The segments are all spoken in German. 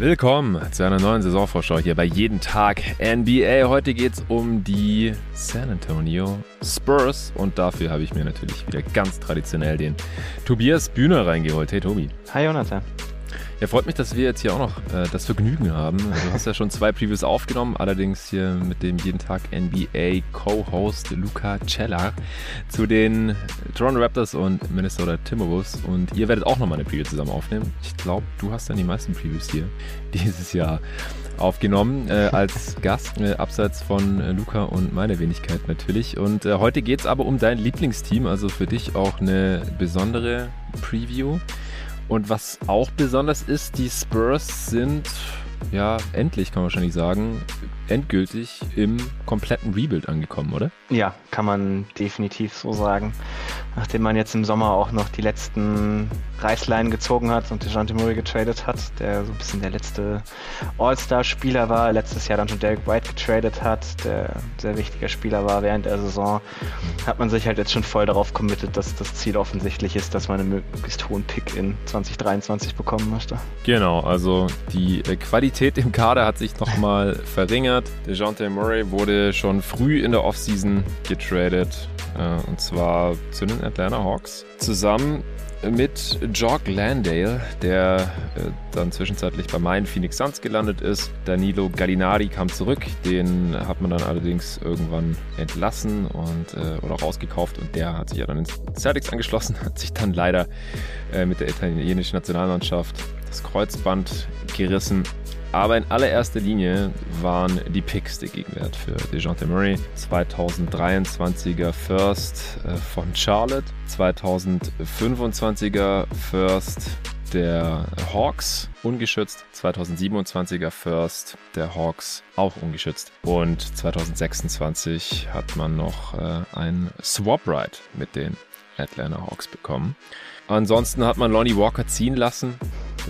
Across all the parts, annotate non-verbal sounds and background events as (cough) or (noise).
Willkommen zu einer neuen Saisonvorschau hier bei Jeden Tag NBA. Heute geht es um die San Antonio Spurs und dafür habe ich mir natürlich wieder ganz traditionell den Tobias Bühner reingeholt. Hey Tobi. Hi Jonathan. Ja, freut mich, dass wir jetzt hier auch noch äh, das Vergnügen haben. Du hast ja schon zwei Previews aufgenommen, allerdings hier mit dem jeden Tag NBA Co-Host Luca Cella zu den Toronto Raptors und Minnesota Timberwolves. Und ihr werdet auch nochmal eine Preview zusammen aufnehmen. Ich glaube, du hast dann die meisten Previews hier (laughs) dieses Jahr aufgenommen äh, als (laughs) Gast, äh, abseits von äh, Luca und meiner Wenigkeit natürlich. Und äh, heute geht es aber um dein Lieblingsteam, also für dich auch eine besondere Preview. Und was auch besonders ist, die Spurs sind, ja, endlich kann man wahrscheinlich sagen, endgültig im kompletten Rebuild angekommen, oder? Ja, kann man definitiv so sagen. Nachdem man jetzt im Sommer auch noch die letzten Reißleinen gezogen hat und DeJounte Murray getradet hat, der so ein bisschen der letzte All-Star-Spieler war, letztes Jahr dann schon Derek White getradet hat, der sehr wichtiger Spieler war während der Saison, hat man sich halt jetzt schon voll darauf committet, dass das Ziel offensichtlich ist, dass man einen möglichst hohen Pick in 2023 bekommen möchte. Genau, also die äh, Qualität im Kader hat sich nochmal verringert. DeJounte Murray wurde schon früh in der Offseason getradet, und zwar zu den Atlanta Hawks. Zusammen mit Jock Landale, der äh, dann zwischenzeitlich bei meinen Phoenix Suns gelandet ist. Danilo Gallinari kam zurück, den hat man dann allerdings irgendwann entlassen und äh, oder rausgekauft und der hat sich ja dann ins Celtics angeschlossen, (laughs) hat sich dann leider äh, mit der italienischen Nationalmannschaft das Kreuzband gerissen aber in allererster Linie waren die Picks der Gegenwert für DeJounte Murray. 2023er First äh, von Charlotte, 2025er First der Hawks ungeschützt, 2027er First der Hawks auch ungeschützt und 2026 hat man noch äh, ein Swap Ride mit den Atlanta Hawks bekommen. Ansonsten hat man Lonnie Walker ziehen lassen.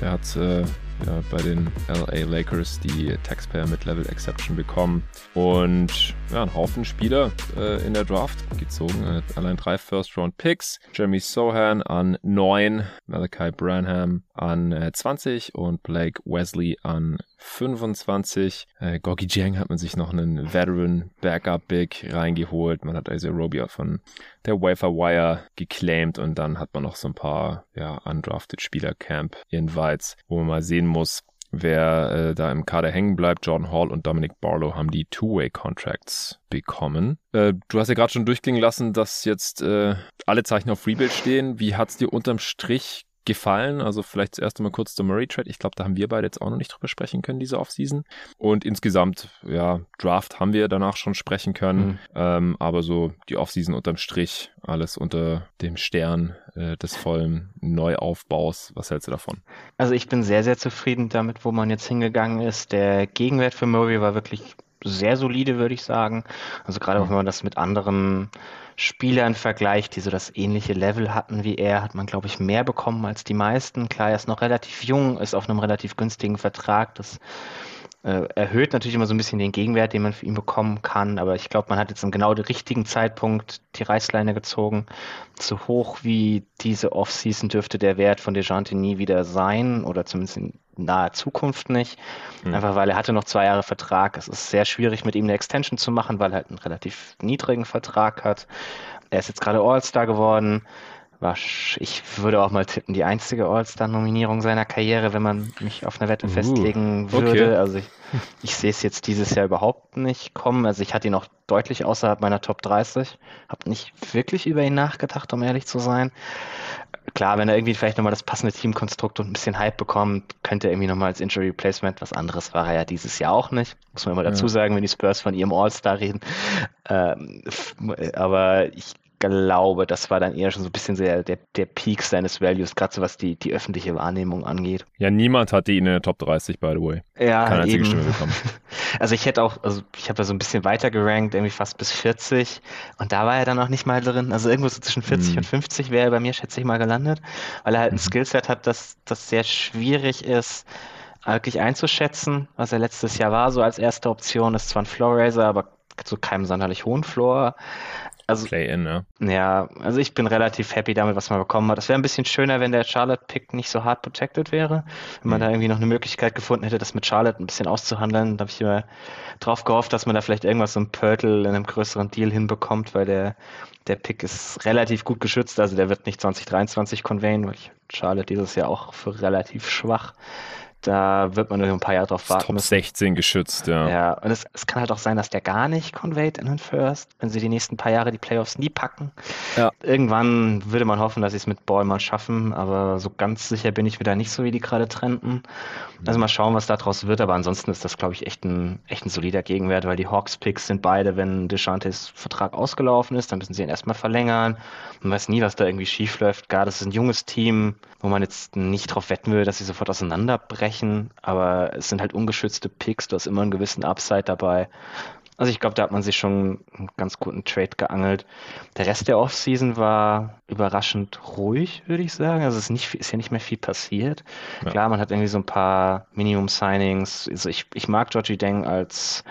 Der hat äh, ja, bei den LA Lakers die Taxpayer Mid-Level Exception bekommen. Und ja, ein Haufen Spieler äh, in der Draft gezogen. Äh, allein drei First-Round-Picks. Jeremy Sohan an 9, Malachi Branham an äh, 20 und Blake Wesley an 25. Äh, Gorgie Jang hat man sich noch einen Veteran Backup Big reingeholt. Man hat also Robia von der Wafer Wire geclaimed und dann hat man noch so ein paar ja, undrafted Spieler Camp Invites, wo man mal sehen muss, wer äh, da im Kader hängen bleibt. Jordan Hall und Dominic Barlow haben die Two-Way-Contracts bekommen. Äh, du hast ja gerade schon durchklingen lassen, dass jetzt äh, alle Zeichen auf Rebuild stehen. Wie hat's dir unterm Strich gefallen. Also vielleicht zuerst einmal kurz zum Murray-Trade. Ich glaube, da haben wir beide jetzt auch noch nicht drüber sprechen können, diese Offseason. Und insgesamt, ja, Draft haben wir danach schon sprechen können. Mhm. Ähm, aber so die Offseason unterm Strich, alles unter dem Stern äh, des vollen Neuaufbaus. Was hältst du davon? Also ich bin sehr, sehr zufrieden damit, wo man jetzt hingegangen ist. Der Gegenwert für Murray war wirklich sehr solide, würde ich sagen. Also gerade mhm. wenn man das mit anderen Spielern vergleicht, die so das ähnliche Level hatten wie er, hat man, glaube ich, mehr bekommen als die meisten. Klar, er ist noch relativ jung, ist auf einem relativ günstigen Vertrag. Das erhöht natürlich immer so ein bisschen den Gegenwert, den man für ihn bekommen kann. Aber ich glaube, man hat jetzt im genau den richtigen Zeitpunkt die Reißleine gezogen. So hoch wie diese Offseason dürfte der Wert von Dejante nie wieder sein oder zumindest in naher Zukunft nicht. Mhm. Einfach weil er hatte noch zwei Jahre Vertrag. Es ist sehr schwierig, mit ihm eine Extension zu machen, weil er halt einen relativ niedrigen Vertrag hat. Er ist jetzt gerade All-Star geworden ich würde auch mal tippen, die einzige All-Star-Nominierung seiner Karriere, wenn man mich auf eine Wette uh, festlegen würde. Okay. Also ich, ich sehe es jetzt dieses Jahr überhaupt nicht kommen. Also ich hatte ihn auch deutlich außerhalb meiner Top 30. Habe nicht wirklich über ihn nachgedacht, um ehrlich zu sein. Klar, wenn er irgendwie vielleicht nochmal das passende Teamkonstrukt und ein bisschen Hype bekommt, könnte er irgendwie nochmal als Injury Replacement. Was anderes war er ja dieses Jahr auch nicht. Muss man immer dazu sagen, wenn die Spurs von ihrem All-Star reden. Ähm, aber ich glaube, das war dann eher schon so ein bisschen der, der, der Peak seines Values, gerade so was die, die öffentliche Wahrnehmung angeht. Ja, niemand hatte ihn in der Top 30, by the way. Ja, Keine einzige eben. Stimme bekommen. (laughs) Also ich hätte auch, also ich habe da so ein bisschen weiter gerankt, irgendwie fast bis 40 und da war er dann auch nicht mal drin. Also irgendwo so zwischen 40 mhm. und 50 wäre er bei mir, schätze ich mal, gelandet, weil er halt ein mhm. Skillset hat, das, das sehr schwierig ist, wirklich einzuschätzen, was er letztes Jahr war, so als erste Option, ist zwar ein Floor Raiser, aber zu keinem sonderlich hohen Floor. Also, Play-in, ne? Ja, also ich bin relativ happy damit, was man bekommen hat. Es wäre ein bisschen schöner, wenn der Charlotte-Pick nicht so hart protected wäre. Wenn man mhm. da irgendwie noch eine Möglichkeit gefunden hätte, das mit Charlotte ein bisschen auszuhandeln. Da habe ich immer drauf gehofft, dass man da vielleicht irgendwas so ein Pörtel in einem größeren Deal hinbekommt, weil der, der Pick ist relativ gut geschützt. Also der wird nicht 2023 conveyen, weil ich Charlotte dieses Jahr auch für relativ schwach da wird man nur ein paar Jahre drauf warten. Top müssen. 16 geschützt, ja. Ja, und es, es, kann halt auch sein, dass der gar nicht conveyed in den First, wenn sie die nächsten paar Jahre die Playoffs nie packen. Ja. Irgendwann würde man hoffen, dass sie es mit Ball mal schaffen, aber so ganz sicher bin ich mir da nicht so, wie die gerade trennten. Also mal schauen, was daraus wird, aber ansonsten ist das, glaube ich, echt ein, echt ein solider Gegenwert, weil die Hawks-Picks sind beide, wenn Deshantes Vertrag ausgelaufen ist, dann müssen sie ihn erstmal verlängern. Man weiß nie, was da irgendwie schief läuft. Gar, das ist ein junges Team, wo man jetzt nicht drauf wetten will, dass sie sofort auseinanderbrechen aber es sind halt ungeschützte Picks, du hast immer einen gewissen Upside dabei. Also ich glaube, da hat man sich schon einen ganz guten Trade geangelt. Der Rest der Offseason war überraschend ruhig, würde ich sagen. Also es ist, nicht, ist ja nicht mehr viel passiert. Ja. Klar, man hat irgendwie so ein paar Minimum-Signings. Also ich, ich mag Georgie Deng als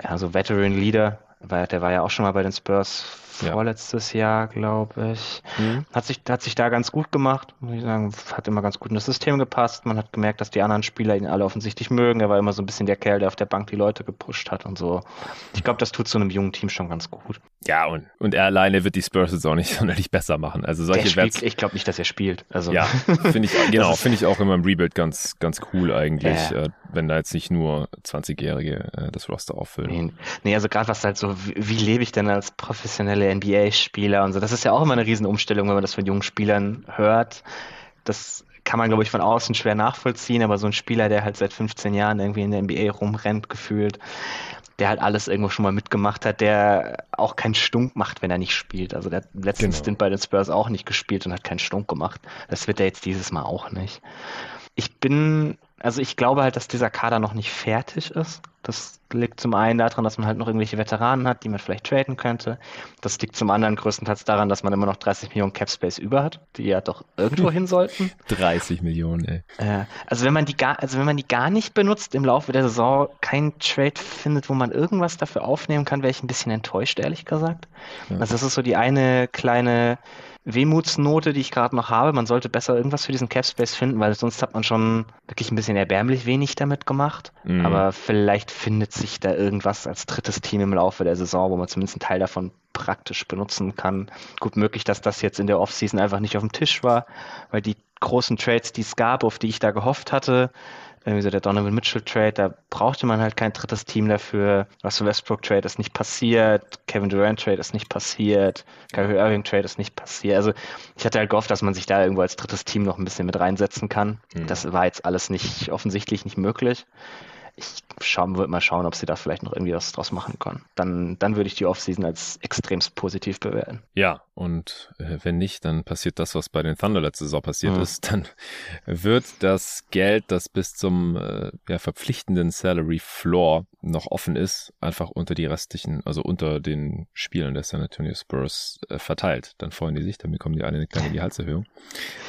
ja, so Veteran-Leader, weil der war ja auch schon mal bei den Spurs vorletztes ja. Jahr, glaube ich. Mhm. Hat, sich, hat sich da ganz gut gemacht, muss ich sagen. Hat immer ganz gut in das System gepasst. Man hat gemerkt, dass die anderen Spieler ihn alle offensichtlich mögen. Er war immer so ein bisschen der Kerl, der auf der Bank die Leute gepusht hat und so. Ich glaube, das tut so einem jungen Team schon ganz gut. Ja, und, und er alleine wird die Spurs jetzt auch nicht (laughs) sonderlich besser machen. Also solche spielt, Ich glaube nicht, dass er spielt. Also. Ja, finde ich, (laughs) genau, finde ich auch immer im Rebuild ganz, ganz cool eigentlich, ja. äh, wenn da jetzt nicht nur 20-Jährige äh, das Roster auffüllen. Nee, nee also gerade was halt so, wie, wie lebe ich denn als professionelle der NBA-Spieler und so. Das ist ja auch immer eine Riesenumstellung, wenn man das von jungen Spielern hört. Das kann man, glaube ich, von außen schwer nachvollziehen, aber so ein Spieler, der halt seit 15 Jahren irgendwie in der NBA rumrennt, gefühlt, der halt alles irgendwo schon mal mitgemacht hat, der auch keinen Stunk macht, wenn er nicht spielt. Also der hat letzten genau. Stint bei den Spurs auch nicht gespielt und hat keinen Stunk gemacht. Das wird er jetzt dieses Mal auch nicht. Ich bin also ich glaube halt, dass dieser Kader noch nicht fertig ist. Das liegt zum einen daran, dass man halt noch irgendwelche Veteranen hat, die man vielleicht traden könnte. Das liegt zum anderen größtenteils daran, dass man immer noch 30 Millionen Cap Space über hat, die ja doch irgendwo hin sollten. (laughs) 30 Millionen, ey. Äh, also wenn man die gar, also wenn man die gar nicht benutzt im Laufe der Saison, keinen Trade findet, wo man irgendwas dafür aufnehmen kann, wäre ich ein bisschen enttäuscht, ehrlich gesagt. Ja. Also das ist so die eine kleine Wehmutsnote, die ich gerade noch habe. Man sollte besser irgendwas für diesen Cap Space finden, weil sonst hat man schon wirklich ein bisschen erbärmlich wenig damit gemacht. Mhm. Aber vielleicht findet sich da irgendwas als drittes Team im Laufe der Saison, wo man zumindest einen Teil davon praktisch benutzen kann. Gut möglich, dass das jetzt in der Offseason einfach nicht auf dem Tisch war, weil die großen Trades, die es gab, auf die ich da gehofft hatte, irgendwie so der Donovan Mitchell Trade, da brauchte man halt kein drittes Team dafür. Russell Westbrook Trade ist nicht passiert, Kevin Durant Trade ist nicht passiert, Kyrie Irving Trade ist nicht passiert. Also ich hatte halt gehofft, dass man sich da irgendwo als drittes Team noch ein bisschen mit reinsetzen kann. Mhm. Das war jetzt alles nicht offensichtlich nicht möglich ich schauen, würde mal schauen, ob sie da vielleicht noch irgendwie was draus machen können. Dann, dann würde ich die Offseason als extremst positiv bewerten. Ja, und äh, wenn nicht, dann passiert das, was bei den Thunder letzte Saison passiert mhm. ist. Dann wird das Geld, das bis zum äh, ja, verpflichtenden Salary Floor noch offen ist, einfach unter die restlichen, also unter den Spielern der San Antonio Spurs äh, verteilt. Dann freuen die sich, dann bekommen die alle eine kleine Gehaltserhöhung.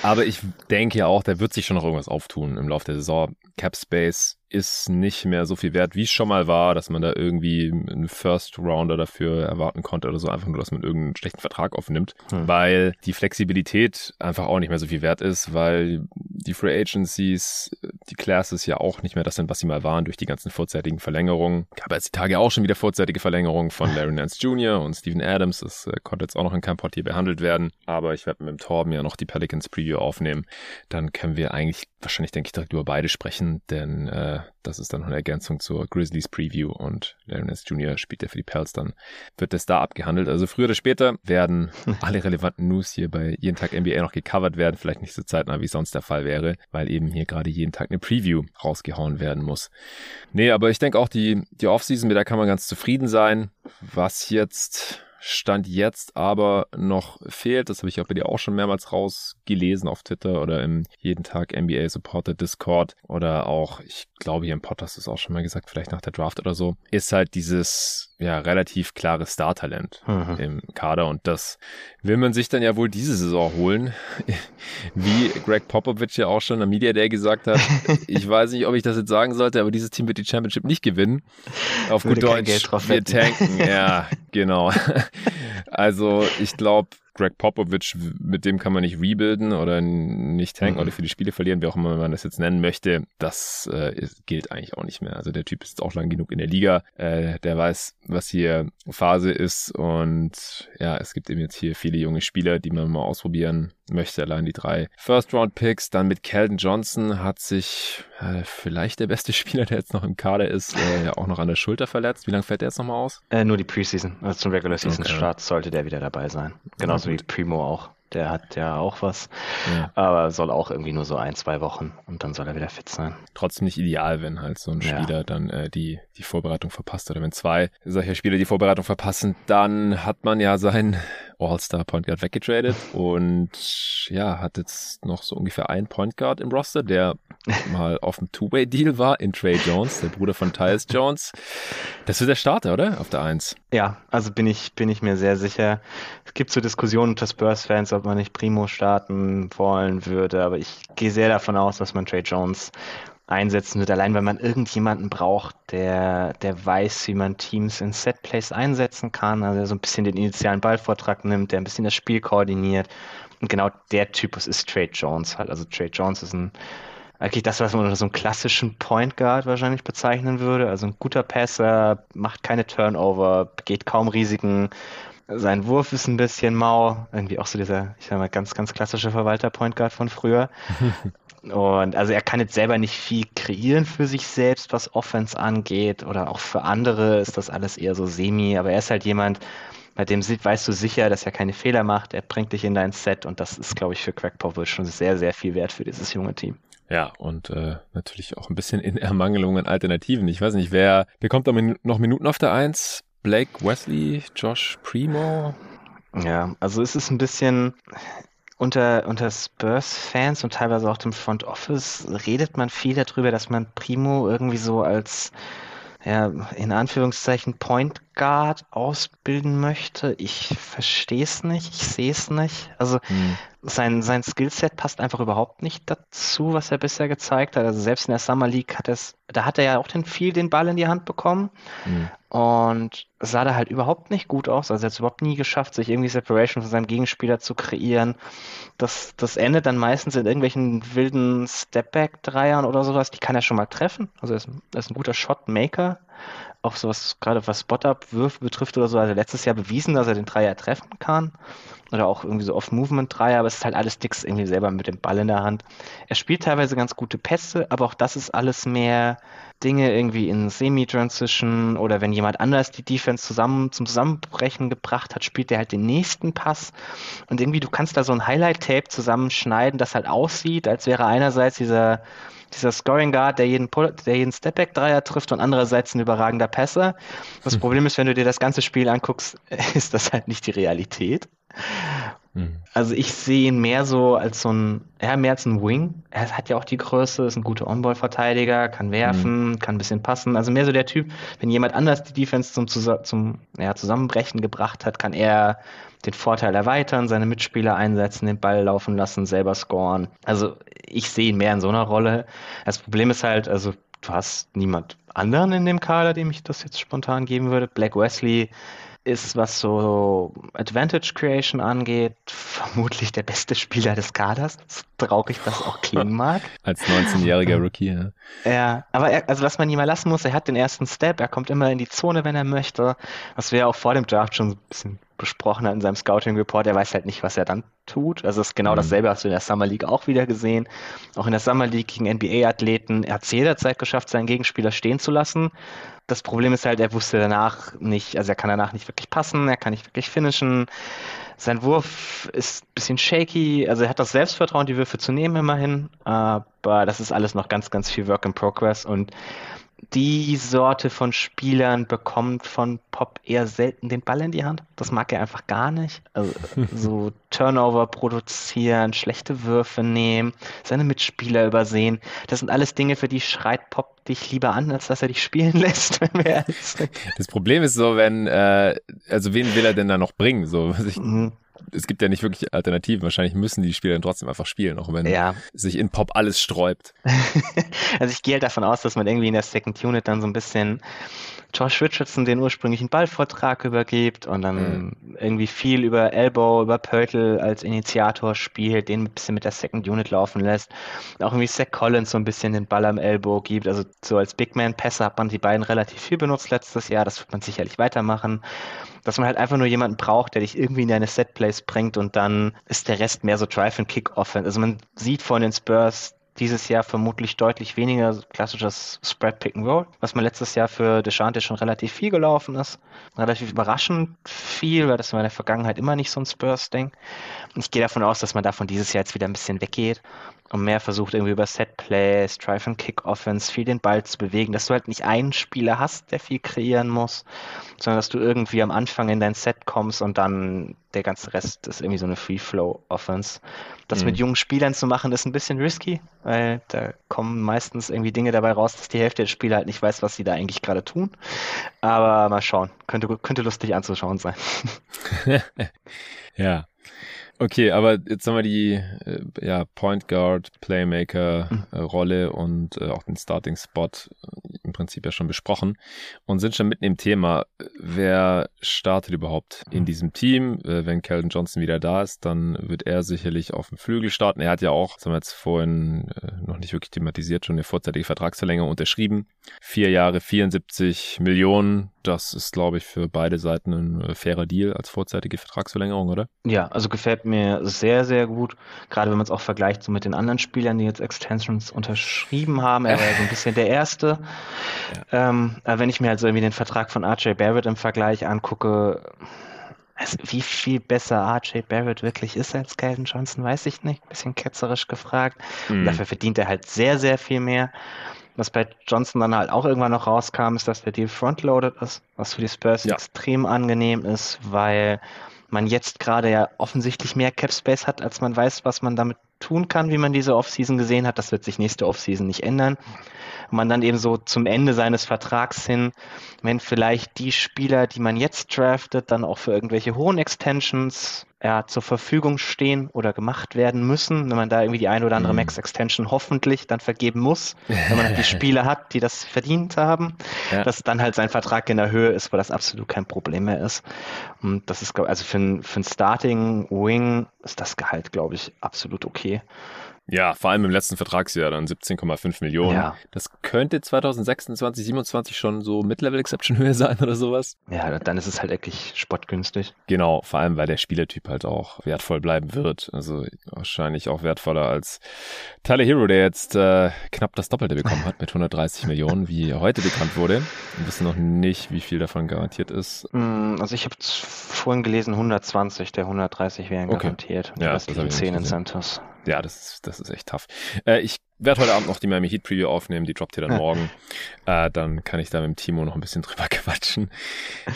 Aber ich denke ja auch, da wird sich schon noch irgendwas auftun im Laufe der Saison. Cap Space ist nicht mehr so viel wert, wie es schon mal war, dass man da irgendwie einen First Rounder dafür erwarten konnte oder so, einfach nur, dass man irgendeinen schlechten Vertrag aufnimmt, hm. weil die Flexibilität einfach auch nicht mehr so viel wert ist, weil die Free Agencies, die Classes ja auch nicht mehr das sind, was sie mal waren durch die ganzen vorzeitigen Verlängerungen. Gab jetzt die Tage auch schon wieder vorzeitige Verlängerungen von Larry Nance Jr. und Steven Adams. Das äh, konnte jetzt auch noch in keinem Pod hier behandelt werden, aber ich werde mit dem Torben ja noch die Pelicans Preview aufnehmen. Dann können wir eigentlich wahrscheinlich, denke ich, direkt über beide sprechen, denn äh, das ist dann noch eine Ergänzung zur Grizzlies Preview und Larry Nance Jr. spielt ja für die Pels, dann wird das da abgehandelt. Also früher oder später werden (laughs) alle relevanten News hier bei jeden Tag NBA noch gecovert werden, vielleicht nicht so zeitnah, wie sonst der Fall wäre, weil eben hier gerade jeden Tag eine Preview rausgehauen werden muss. Nee, aber ich denke auch, die, die Offseason, mit der kann man ganz zufrieden sein. Was jetzt Stand jetzt aber noch fehlt, das habe ich auch bei dir auch schon mehrmals rausgelesen auf Twitter oder im jeden Tag NBA Supporter Discord oder auch, ich glaube hier im Podcast ist auch schon mal gesagt, vielleicht nach der Draft oder so, ist halt dieses ja relativ klares Startalent mhm. im Kader und das will man sich dann ja wohl diese Saison holen. (laughs) Wie Greg Popovich ja auch schon am Media Day gesagt hat, (laughs) ich weiß nicht, ob ich das jetzt sagen sollte, aber dieses Team wird die Championship nicht gewinnen. Auf gut Deutsch, wir tanken. Ja, (laughs) genau. Also ich glaube, Greg Popovich, mit dem kann man nicht rebuilden oder nicht tanken mhm. oder viele Spiele verlieren, wie auch immer man das jetzt nennen möchte. Das äh, gilt eigentlich auch nicht mehr. Also der Typ ist auch lang genug in der Liga. Äh, der weiß, was hier Phase ist und ja, es gibt eben jetzt hier viele junge Spieler, die man mal ausprobieren möchte. Allein die drei First-Round-Picks. Dann mit Calvin Johnson hat sich äh, vielleicht der beste (laughs) Spieler, der jetzt noch im Kader ist, äh, auch noch an der Schulter verletzt. Wie lange fällt der jetzt nochmal aus? Äh, nur die Preseason. Also zum Regular Season Start okay. sollte der wieder dabei sein. Genauso wie Primo auch. Der hat ja auch was, ja. aber soll auch irgendwie nur so ein, zwei Wochen und dann soll er wieder fit sein. Trotzdem nicht ideal, wenn halt so ein Spieler ja. dann äh, die, die Vorbereitung verpasst oder wenn zwei solcher Spieler die Vorbereitung verpassen, dann hat man ja sein All-Star Point Guard weggetradet und ja, hat jetzt noch so ungefähr einen Point Guard im Roster, der (laughs) mal auf dem Two-Way-Deal war in Trey Jones, der Bruder von Tyus Jones. Das wird der Starter, oder? Auf der Eins. Ja, also bin ich, bin ich mir sehr sicher. Es gibt so Diskussionen unter Spurs-Fans, ob man nicht Primo starten wollen würde, aber ich gehe sehr davon aus, dass man Trey Jones einsetzen wird, allein wenn man irgendjemanden braucht, der, der weiß, wie man Teams in Setplays einsetzen kann, also der so ein bisschen den initialen Ballvortrag nimmt, der ein bisschen das Spiel koordiniert. Und genau der Typus ist Trey Jones halt. Also Trey Jones ist ein eigentlich das, was man unter so einem klassischen Point Guard wahrscheinlich bezeichnen würde. Also ein guter Passer, macht keine Turnover, geht kaum Risiken. Sein Wurf ist ein bisschen mau. Irgendwie auch so dieser, ich sag mal, ganz, ganz klassische Verwalter-Point Guard von früher. (laughs) Und also er kann jetzt selber nicht viel kreieren für sich selbst, was Offense angeht. Oder auch für andere ist das alles eher so semi. Aber er ist halt jemand, bei dem weißt du sicher, dass er keine Fehler macht. Er bringt dich in dein Set und das ist, glaube ich, für Craig Powell schon sehr, sehr viel wert für dieses junge Team. Ja, und äh, natürlich auch ein bisschen in Ermangelung an Alternativen. Ich weiß nicht, wer bekommt da noch Minuten auf der Eins? Blake Wesley, Josh Primo? Ja, also es ist ein bisschen, unter, unter Spurs-Fans und teilweise auch dem Front Office redet man viel darüber, dass man Primo irgendwie so als ja, in Anführungszeichen Point Guard ausbilden möchte. Ich verstehe es nicht, ich sehe es nicht. Also hm. sein, sein Skillset passt einfach überhaupt nicht dazu, was er bisher gezeigt hat. Also selbst in der Summer League hat es, da hat er ja auch den viel den Ball in die Hand bekommen. Hm. Und sah da halt überhaupt nicht gut aus. Also er hat es überhaupt nie geschafft, sich irgendwie Separation von seinem Gegenspieler zu kreieren. Das, das endet dann meistens in irgendwelchen wilden Stepback-Dreiern oder sowas. Die kann er schon mal treffen. Also er ist, er ist ein guter Shotmaker auch sowas, gerade was Spot-Up-Würfe betrifft oder so, also letztes Jahr bewiesen, dass er den Dreier treffen kann. Oder auch irgendwie so Off-Movement-Dreier, aber es ist halt alles Dicks irgendwie selber mit dem Ball in der Hand. Er spielt teilweise ganz gute Pässe, aber auch das ist alles mehr Dinge irgendwie in Semi-Transition oder wenn jemand anders die Defense zusammen zum Zusammenbrechen gebracht hat, spielt er halt den nächsten Pass. Und irgendwie, du kannst da so ein Highlight-Tape zusammenschneiden, das halt aussieht, als wäre einerseits dieser dieser Scoring Guard, der jeden, der jeden Stepback-Dreier trifft und andererseits ein überragender Passer. Das (laughs) Problem ist, wenn du dir das ganze Spiel anguckst, (laughs) ist das halt nicht die Realität. Mhm. Also ich sehe ihn mehr so als so ein, ja, mehr als ein Wing. Er hat ja auch die Größe, ist ein guter On-Ball-Verteidiger, kann werfen, mhm. kann ein bisschen passen. Also mehr so der Typ, wenn jemand anders die Defense zum, zum ja, Zusammenbrechen gebracht hat, kann er den Vorteil erweitern, seine Mitspieler einsetzen, den Ball laufen lassen, selber scoren. Also ich sehe ihn mehr in so einer Rolle. Das Problem ist halt, also du hast niemand anderen in dem Kader, dem ich das jetzt spontan geben würde. Black Wesley ist, was so Advantage Creation angeht, vermutlich der beste Spieler des Kaders. So traurig das auch klingen (laughs) mag. Als 19-jähriger Rookie, ja. Ja, aber er, also was man ihm mal lassen muss, er hat den ersten Step, er kommt immer in die Zone, wenn er möchte. Was wir auch vor dem Draft schon ein bisschen besprochen hat in seinem Scouting Report, er weiß halt nicht, was er dann tut. Also es ist genau mhm. dasselbe, hast du in der Summer League auch wieder gesehen. Auch in der Summer League gegen NBA-Athleten, er hat es jederzeit geschafft, seinen Gegenspieler stehen zu lassen. Das Problem ist halt, er wusste danach nicht, also er kann danach nicht wirklich passen, er kann nicht wirklich finishen. Sein Wurf ist ein bisschen shaky, also er hat das Selbstvertrauen, die Würfe zu nehmen immerhin, aber das ist alles noch ganz, ganz viel Work in Progress und die Sorte von Spielern bekommt von Pop eher selten den Ball in die Hand. Das mag er einfach gar nicht. Also, (laughs) so Turnover produzieren, schlechte Würfe nehmen, seine Mitspieler übersehen. Das sind alles Dinge, für die schreit Pop dich lieber an, als dass er dich spielen (laughs) lässt. Das Problem ist so, wenn, äh, also wen will er denn da noch bringen? So, ich, mhm es gibt ja nicht wirklich Alternativen. Wahrscheinlich müssen die Spieler dann trotzdem einfach spielen, auch wenn ja. sich in Pop alles sträubt. (laughs) also ich gehe halt davon aus, dass man irgendwie in der Second Unit dann so ein bisschen Josh Richardson den ursprünglichen Ballvortrag übergibt und dann mhm. irgendwie viel über Elbow, über Pörtl als Initiator spielt, den ein bisschen mit der Second Unit laufen lässt. Auch irgendwie Zach Collins so ein bisschen den Ball am Elbow gibt. Also so als Big Man-Pässe hat man die beiden relativ viel benutzt letztes Jahr. Das wird man sicherlich weitermachen dass man halt einfach nur jemanden braucht, der dich irgendwie in deine Setplays bringt und dann ist der Rest mehr so Drive and Kick Offense. Also man sieht von den Spurs dieses Jahr vermutlich deutlich weniger klassisches Spread Pick and Roll, was man letztes Jahr für Deshante schon relativ viel gelaufen ist. Relativ überraschend viel, weil das war in der Vergangenheit immer nicht so ein Spurs-Ding. Ich gehe davon aus, dass man davon dieses Jahr jetzt wieder ein bisschen weggeht und mehr versucht irgendwie über Set Plays, Drive and Kick Offense viel den Ball zu bewegen, dass du halt nicht einen Spieler hast, der viel kreieren muss, sondern dass du irgendwie am Anfang in dein Set kommst und dann der ganze Rest ist irgendwie so eine Free Flow Offense. Das mhm. mit jungen Spielern zu machen, ist ein bisschen risky, weil da kommen meistens irgendwie Dinge dabei raus, dass die Hälfte der Spieler halt nicht weiß, was sie da eigentlich gerade tun. Aber mal schauen, könnte, könnte lustig anzuschauen sein. (laughs) ja. Okay, aber jetzt haben wir die äh, ja, Point Guard, Playmaker mhm. äh, Rolle und äh, auch den Starting Spot äh, im Prinzip ja schon besprochen und sind schon mitten im Thema. Wer startet überhaupt in mhm. diesem Team? Äh, wenn Calvin Johnson wieder da ist, dann wird er sicherlich auf dem Flügel starten. Er hat ja auch, das haben wir jetzt vorhin noch nicht wirklich thematisiert, schon eine vorzeitige Vertragsverlängerung unterschrieben. Vier Jahre, 74 Millionen das ist, glaube ich, für beide Seiten ein äh, fairer Deal als vorzeitige Vertragsverlängerung, oder? Ja, also gefällt mir sehr, sehr gut. Gerade wenn man es auch vergleicht so mit den anderen Spielern, die jetzt Extensions unterschrieben haben. Er war ja so ein bisschen der Erste. Ja. Ähm, wenn ich mir also irgendwie den Vertrag von RJ Barrett im Vergleich angucke, also wie viel besser RJ Barrett wirklich ist als Calvin Johnson, weiß ich nicht. Bisschen ketzerisch gefragt. Mhm. Dafür verdient er halt sehr, sehr viel mehr. Was bei Johnson dann halt auch irgendwann noch rauskam, ist, dass der Deal frontloaded ist, was für die Spurs ja. extrem angenehm ist, weil man jetzt gerade ja offensichtlich mehr Cap Space hat, als man weiß, was man damit tun kann, wie man diese Offseason gesehen hat. Das wird sich nächste Offseason nicht ändern. Und man dann eben so zum Ende seines Vertrags hin, wenn vielleicht die Spieler, die man jetzt draftet, dann auch für irgendwelche hohen Extensions ja, zur Verfügung stehen oder gemacht werden müssen, wenn man da irgendwie die eine oder andere mhm. Max-Extension hoffentlich dann vergeben muss, wenn man die (laughs) Spieler hat, die das verdient haben, ja. dass dann halt sein Vertrag in der Höhe ist, wo das absolut kein Problem mehr ist. Und das ist, also für ein, für ein Starting Wing ist das Gehalt, glaube ich, absolut okay. Ja, vor allem im letzten Vertragsjahr dann 17,5 Millionen. Ja. Das könnte 2026, 2027 schon so Mid-Level-Exception-Höhe sein oder sowas. Ja, dann ist es halt wirklich spottgünstig. Genau, vor allem, weil der Spielertyp halt auch wertvoll bleiben wird. Also wahrscheinlich auch wertvoller als Tyler Hero, der jetzt äh, knapp das Doppelte bekommen hat mit 130 (laughs) Millionen, wie heute bekannt wurde. Wir wissen noch nicht, wie viel davon garantiert ist. Mm, also ich habe vorhin gelesen, 120, der 130 wären okay. garantiert. Ja, das, das 10 Incentives ja, das ist, das ist echt tough. Äh, ich werde heute Abend noch die Miami Heat Preview aufnehmen, die droppt ihr dann (laughs) morgen. Äh, dann kann ich da mit dem Timo noch ein bisschen drüber (laughs) quatschen.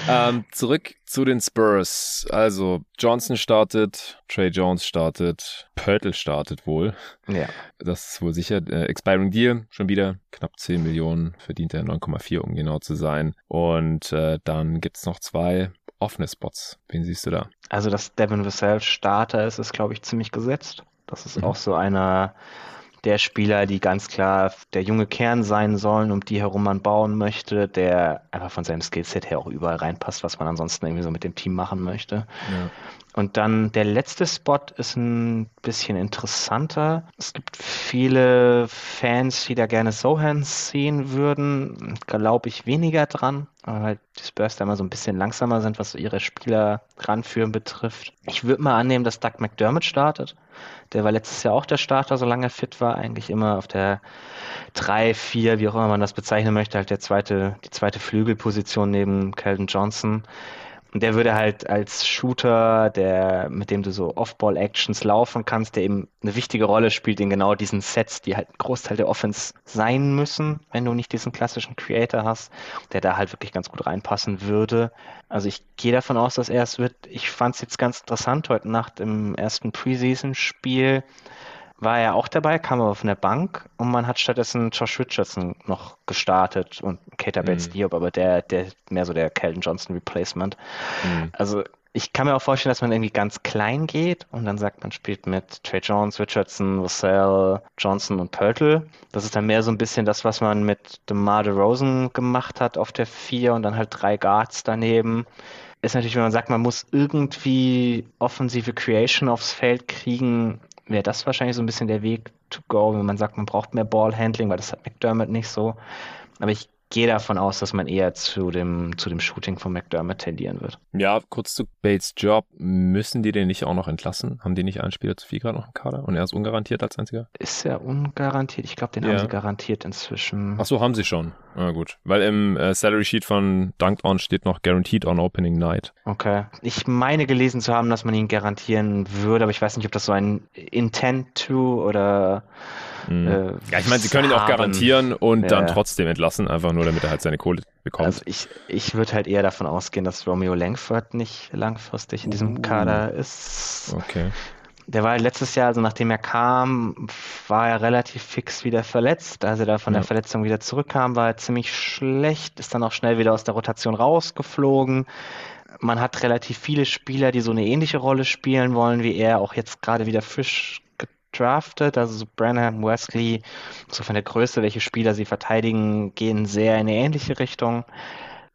Ähm, zurück zu den Spurs. Also, Johnson startet, Trey Jones startet, Pörtl startet wohl. Ja. Das ist wohl sicher. Äh, Expiring Deal, schon wieder knapp 10 Millionen, verdient er 9,4, um genau zu sein. Und äh, dann gibt's noch zwei offene Spots. Wen siehst du da? Also, dass Devin Vassell Starter ist, ist, glaube ich, ziemlich gesetzt. Das ist mhm. auch so einer der Spieler, die ganz klar der junge Kern sein sollen, um die herum man bauen möchte, der einfach von seinem Skillset her auch überall reinpasst, was man ansonsten irgendwie so mit dem Team machen möchte. Ja. Und dann der letzte Spot ist ein bisschen interessanter. Es gibt viele Fans, die da gerne Sohans sehen würden. Glaube ich weniger dran, weil die Spurs da immer so ein bisschen langsamer sind, was ihre Spieler ranführen betrifft. Ich würde mal annehmen, dass Doug McDermott startet. Der war letztes Jahr auch der Starter, solange er fit war. Eigentlich immer auf der 3, 4, wie auch immer man das bezeichnen möchte, halt der zweite, die zweite Flügelposition neben Calvin Johnson. Und der würde halt als Shooter, der, mit dem du so Off-Ball-Actions laufen kannst, der eben eine wichtige Rolle spielt in genau diesen Sets, die halt ein Großteil der Offense sein müssen, wenn du nicht diesen klassischen Creator hast, der da halt wirklich ganz gut reinpassen würde. Also ich gehe davon aus, dass er es wird. Ich fand es jetzt ganz interessant heute Nacht im ersten Preseason-Spiel war er auch dabei, kam aber von der Bank und man hat stattdessen Josh Richardson noch gestartet und Kater Bates mhm. Diop, aber der, der mehr so der Calvin Johnson Replacement. Mhm. Also ich kann mir auch vorstellen, dass man irgendwie ganz klein geht und dann sagt, man spielt mit Trey Jones, Richardson, Russell, Johnson und Purtle. Das ist dann mehr so ein bisschen das, was man mit DeMar DeRozan gemacht hat auf der 4 und dann halt drei Guards daneben. Ist natürlich, wenn man sagt, man muss irgendwie offensive Creation aufs Feld kriegen, wäre das wahrscheinlich so ein bisschen der Weg to go, wenn man sagt, man braucht mehr Ballhandling, weil das hat McDermott nicht so. Aber ich gehe davon aus, dass man eher zu dem, zu dem Shooting von McDermott tendieren wird. Ja, kurz zu Bates Job. Müssen die den nicht auch noch entlassen? Haben die nicht einen Spieler zu viel gerade noch im Kader? Und er ist ungarantiert als einziger? Ist er ungarantiert? Ich glaube, den ja. haben sie garantiert inzwischen. Ach so, haben sie schon. Na gut. Weil im äh, Salary Sheet von Dunked On steht noch Guaranteed on Opening Night. Okay. Ich meine gelesen zu haben, dass man ihn garantieren würde, aber ich weiß nicht, ob das so ein Intent to oder Mhm. Äh, ja, ich meine, sie können ihn auch garantieren und ja. dann trotzdem entlassen, einfach nur, damit er halt seine Kohle bekommt. Also ich, ich würde halt eher davon ausgehen, dass Romeo Langford nicht langfristig in diesem uh. Kader ist. Okay. Der war letztes Jahr, also nachdem er kam, war er relativ fix wieder verletzt. Als er da von ja. der Verletzung wieder zurückkam, war er ziemlich schlecht, ist dann auch schnell wieder aus der Rotation rausgeflogen man hat relativ viele Spieler, die so eine ähnliche Rolle spielen wollen wie er, auch jetzt gerade wieder frisch gedraftet. Also so Branham, Wesley, so von der Größe, welche Spieler sie verteidigen, gehen sehr in eine ähnliche Richtung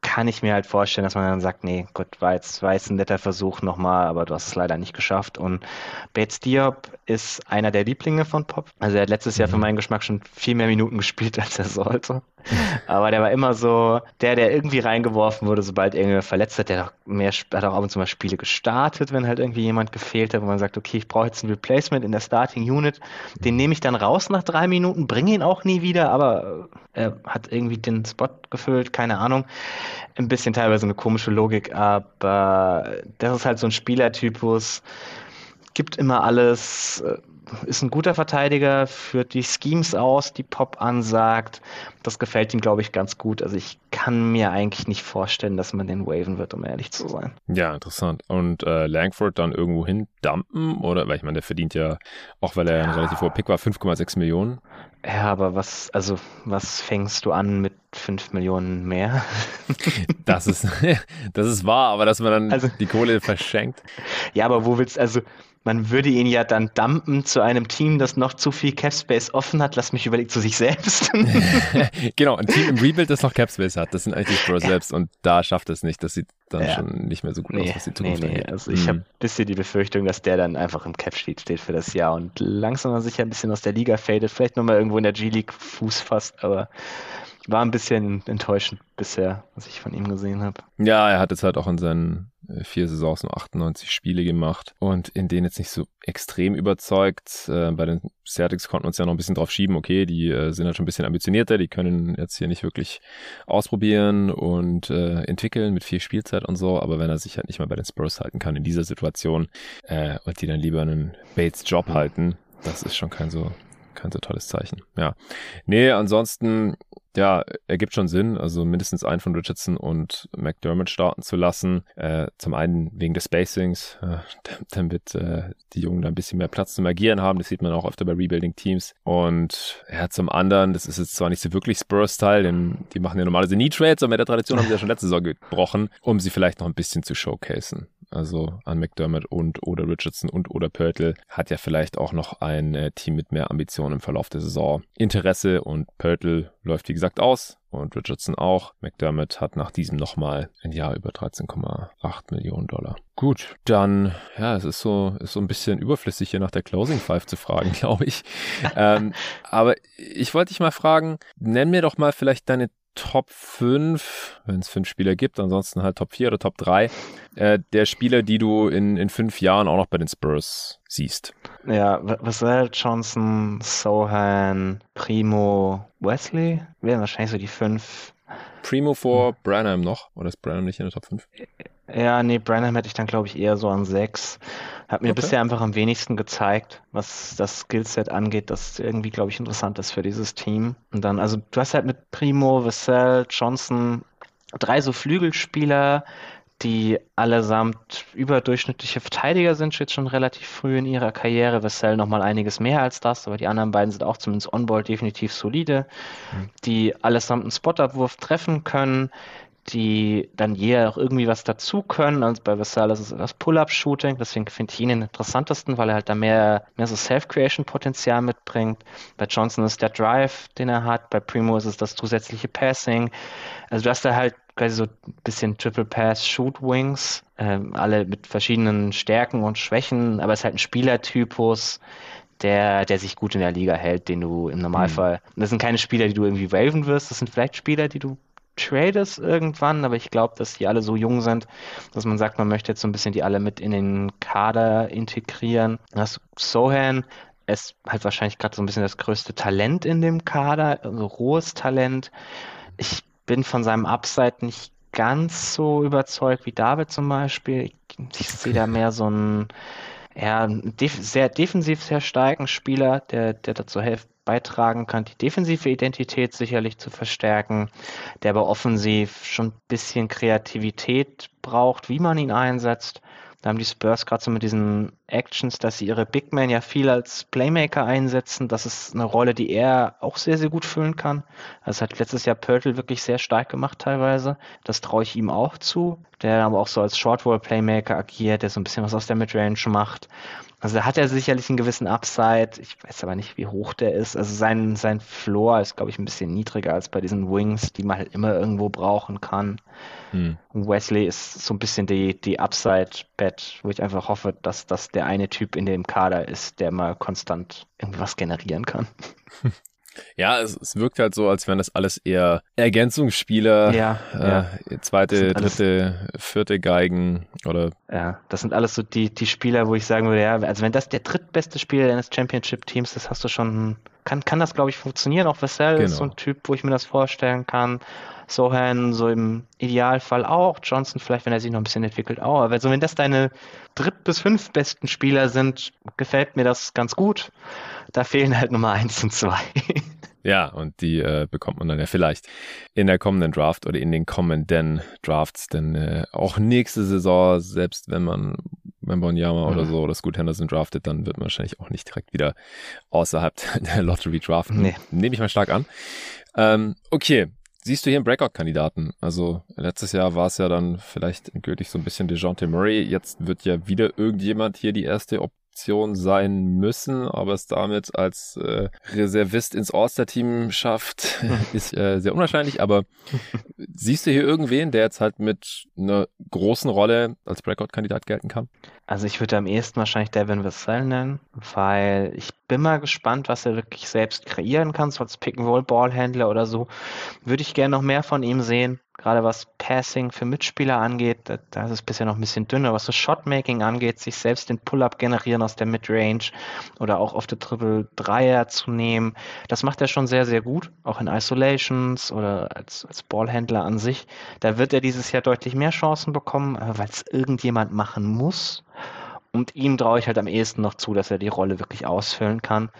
kann ich mir halt vorstellen, dass man dann sagt, nee, gut, war jetzt, war jetzt ein netter Versuch nochmal, aber du hast es leider nicht geschafft. Und Bates Diop ist einer der Lieblinge von Pop. Also er hat letztes Jahr für mhm. meinen Geschmack schon viel mehr Minuten (laughs) gespielt, als er sollte. (laughs) aber der war immer so der, der irgendwie reingeworfen wurde, sobald irgendwer verletzt hat. Der hat, mehr, hat auch ab und zu mal Spiele gestartet, wenn halt irgendwie jemand gefehlt hat, wo man sagt, okay, ich brauche jetzt ein Replacement in der Starting Unit. Den nehme ich dann raus nach drei Minuten, bringe ihn auch nie wieder, aber er hat irgendwie den Spot gefüllt, keine Ahnung ein bisschen teilweise eine komische Logik, aber das ist halt so ein Spielertypus, gibt immer alles, äh, ist ein guter Verteidiger, führt die Schemes aus, die Pop ansagt. Das gefällt ihm, glaube ich, ganz gut. Also ich kann mir eigentlich nicht vorstellen, dass man den waven wird, um ehrlich zu sein. Ja, interessant. Und äh, Langford dann irgendwo hin dumpen? Oder, weil ich meine, der verdient ja, auch weil er ja. ein relativ hoher Pick war, 5,6 Millionen. Ja, aber was, also, was fängst du an mit 5 Millionen mehr? (laughs) das ist, (laughs) das ist wahr, aber dass man dann also, die Kohle verschenkt. Ja, aber wo willst, also, man würde ihn ja dann dumpen zu einem Team, das noch zu viel Capspace offen hat. Lass mich überlegen, zu sich selbst. (laughs) (laughs) genau, ein Team im Rebuild, das noch Capspace hat. Das sind eigentlich die Pros ja. selbst und da schafft es nicht. Das sieht dann ja. schon nicht mehr so gut nee, aus, was die Zukunft nee, nee. angeht. Also ich mhm. habe ein bisschen die Befürchtung, dass der dann einfach im Cap-Sheet steht für das Jahr und langsam mal sicher ein bisschen aus der Liga fadet. Vielleicht nochmal irgendwo in der G-League Fuß fasst, aber war ein bisschen enttäuschend bisher, was ich von ihm gesehen habe. Ja, er hat jetzt halt auch in seinen äh, vier Saisons nur 98 Spiele gemacht und in denen jetzt nicht so extrem überzeugt. Äh, bei den Celtics konnten wir uns ja noch ein bisschen drauf schieben, okay, die äh, sind halt schon ein bisschen ambitionierter, die können jetzt hier nicht wirklich ausprobieren und entwickeln mit viel Spielzeit und so, aber wenn er sich halt nicht mal bei den Spurs halten kann in dieser Situation und die dann lieber einen Bates Job halten, das ist schon kein so kein so tolles Zeichen. Ja. Nee, ansonsten ja, ergibt schon Sinn, also mindestens einen von Richardson und McDermott starten zu lassen. Äh, zum einen wegen des Spacings, äh, (laughs) damit äh, die Jungen da ein bisschen mehr Platz zum Agieren haben. Das sieht man auch öfter bei Rebuilding-Teams. Und ja, zum anderen, das ist jetzt zwar nicht so wirklich Spurs-Style, denn die machen ja normalerweise nie Trades, aber mit der Tradition haben sie ja schon letzte Saison gebrochen, um sie vielleicht noch ein bisschen zu showcasen also an McDermott und oder Richardson und oder Pörtl, hat ja vielleicht auch noch ein äh, Team mit mehr Ambitionen im Verlauf der Saison Interesse und Pörtl läuft wie gesagt aus und Richardson auch. McDermott hat nach diesem nochmal ein Jahr über 13,8 Millionen Dollar. Gut, dann, ja, es ist so, ist so ein bisschen überflüssig hier nach der Closing Five zu fragen, (laughs) glaube ich. ähm, aber ich wollte dich mal fragen, nenn mir doch mal vielleicht deine Top 5, wenn es fünf Spieler gibt, ansonsten halt Top 4 oder Top 3, äh, der Spieler, die du in, in fünf Jahren auch noch bei den Spurs siehst. Ja, Vassell, Johnson, Sohan, Primo, Wesley wären wahrscheinlich so die fünf Primo vor Branham noch? Oder ist Branham nicht in der Top 5? Ja, nee, Branham hätte ich dann, glaube ich, eher so an 6. Hat mir okay. bisher einfach am wenigsten gezeigt, was das Skillset angeht, das irgendwie, glaube ich, interessant ist für dieses Team. Und dann, also du hast halt mit Primo, Vassell, Johnson drei so Flügelspieler, die allesamt überdurchschnittliche Verteidiger sind, jetzt schon relativ früh in ihrer Karriere. Vassell noch mal einiges mehr als das, aber die anderen beiden sind auch zumindest on-ball definitiv solide, mhm. die allesamt einen Spot-Abwurf treffen können, die dann jeder auch irgendwie was dazu können. Also bei Vassal ist es das Pull-Up-Shooting, deswegen finde ich ihn den interessantesten, weil er halt da mehr, mehr so Self-Creation-Potenzial mitbringt. Bei Johnson ist der Drive, den er hat, bei Primo ist es das zusätzliche Passing. Also du hast da halt quasi so ein bisschen Triple Pass Shoot Wings, äh, alle mit verschiedenen Stärken und Schwächen, aber es ist halt ein Spielertypus, der, der sich gut in der Liga hält, den du im Normalfall. Mhm. Das sind keine Spieler, die du irgendwie waven wirst, das sind vielleicht Spieler, die du tradest irgendwann, aber ich glaube, dass die alle so jung sind, dass man sagt, man möchte jetzt so ein bisschen die alle mit in den Kader integrieren. Das Sohan ist halt wahrscheinlich gerade so ein bisschen das größte Talent in dem Kader, also rohes Talent. Ich bin von seinem Upside nicht ganz so überzeugt wie David zum Beispiel. Ich, sehe da mehr so einen ja, sehr defensiv sehr starken Spieler, der, der dazu hilft, beitragen kann, die defensive Identität sicherlich zu verstärken, der aber offensiv schon ein bisschen Kreativität braucht, wie man ihn einsetzt. Da haben die Spurs gerade so mit diesen Actions, dass sie ihre Big Men ja viel als Playmaker einsetzen. Das ist eine Rolle, die er auch sehr, sehr gut füllen kann. Das hat letztes Jahr Pörtl wirklich sehr stark gemacht teilweise. Das traue ich ihm auch zu. Der aber auch so als Shortwall Playmaker agiert, der so ein bisschen was aus der Midrange macht. Also da hat er sicherlich einen gewissen Upside. Ich weiß aber nicht, wie hoch der ist. Also sein, sein Floor ist, glaube ich, ein bisschen niedriger als bei diesen Wings, die man halt immer irgendwo brauchen kann. Hm. Wesley ist so ein bisschen die, die Upside-Bet, wo ich einfach hoffe, dass das der eine Typ in dem Kader ist, der mal konstant irgendwas generieren kann. (laughs) Ja, es, es wirkt halt so, als wären das alles eher Ergänzungsspieler, ja, äh, ja. zweite, dritte, vierte Geigen oder. Ja, das sind alles so die, die Spieler, wo ich sagen würde, ja, also wenn das der drittbeste Spieler deines Championship-Teams ist, hast du schon, kann, kann das glaube ich funktionieren. Auch Vassell genau. ist so ein Typ, wo ich mir das vorstellen kann. Sohan so im Idealfall auch. Johnson vielleicht, wenn er sich noch ein bisschen entwickelt, auch. Aber also wenn das deine dritt bis fünf besten Spieler sind, gefällt mir das ganz gut. Da fehlen halt Nummer eins und zwei. (laughs) Ja, und die äh, bekommt man dann ja vielleicht in der kommenden Draft oder in den kommenden Drafts, denn äh, auch nächste Saison, selbst wenn man wenn Bonyama mhm. oder so oder Scoot Henderson draftet, dann wird man wahrscheinlich auch nicht direkt wieder außerhalb (laughs) der Lottery draften. Nee. Nehme ich mal stark an. Ähm, okay, siehst du hier einen Breakout-Kandidaten? Also letztes Jahr war es ja dann vielleicht gültig so ein bisschen DeJounte Murray. Jetzt wird ja wieder irgendjemand hier die erste Op Option sein müssen, aber es damit als äh, Reservist ins All-Star-Team schafft, (laughs) ist äh, sehr unwahrscheinlich. Aber (laughs) siehst du hier irgendwen, der jetzt halt mit einer großen Rolle als Breakout-Kandidat gelten kann? Also ich würde am ehesten wahrscheinlich Devin Vassell nennen, weil ich bin mal gespannt, was er wirklich selbst kreieren kann, so als Pick-and-Roll-Ballhändler oder so. Würde ich gerne noch mehr von ihm sehen. Gerade was Passing für Mitspieler angeht, da, ist es bisher noch ein bisschen dünner. Was so Shotmaking angeht, sich selbst den Pull-Up generieren aus der Midrange oder auch auf der Triple Dreier zu nehmen, das macht er schon sehr, sehr gut. Auch in Isolations oder als, als Ballhändler an sich. Da wird er dieses Jahr deutlich mehr Chancen bekommen, weil es irgendjemand machen muss. Und ihm traue ich halt am ehesten noch zu, dass er die Rolle wirklich ausfüllen kann.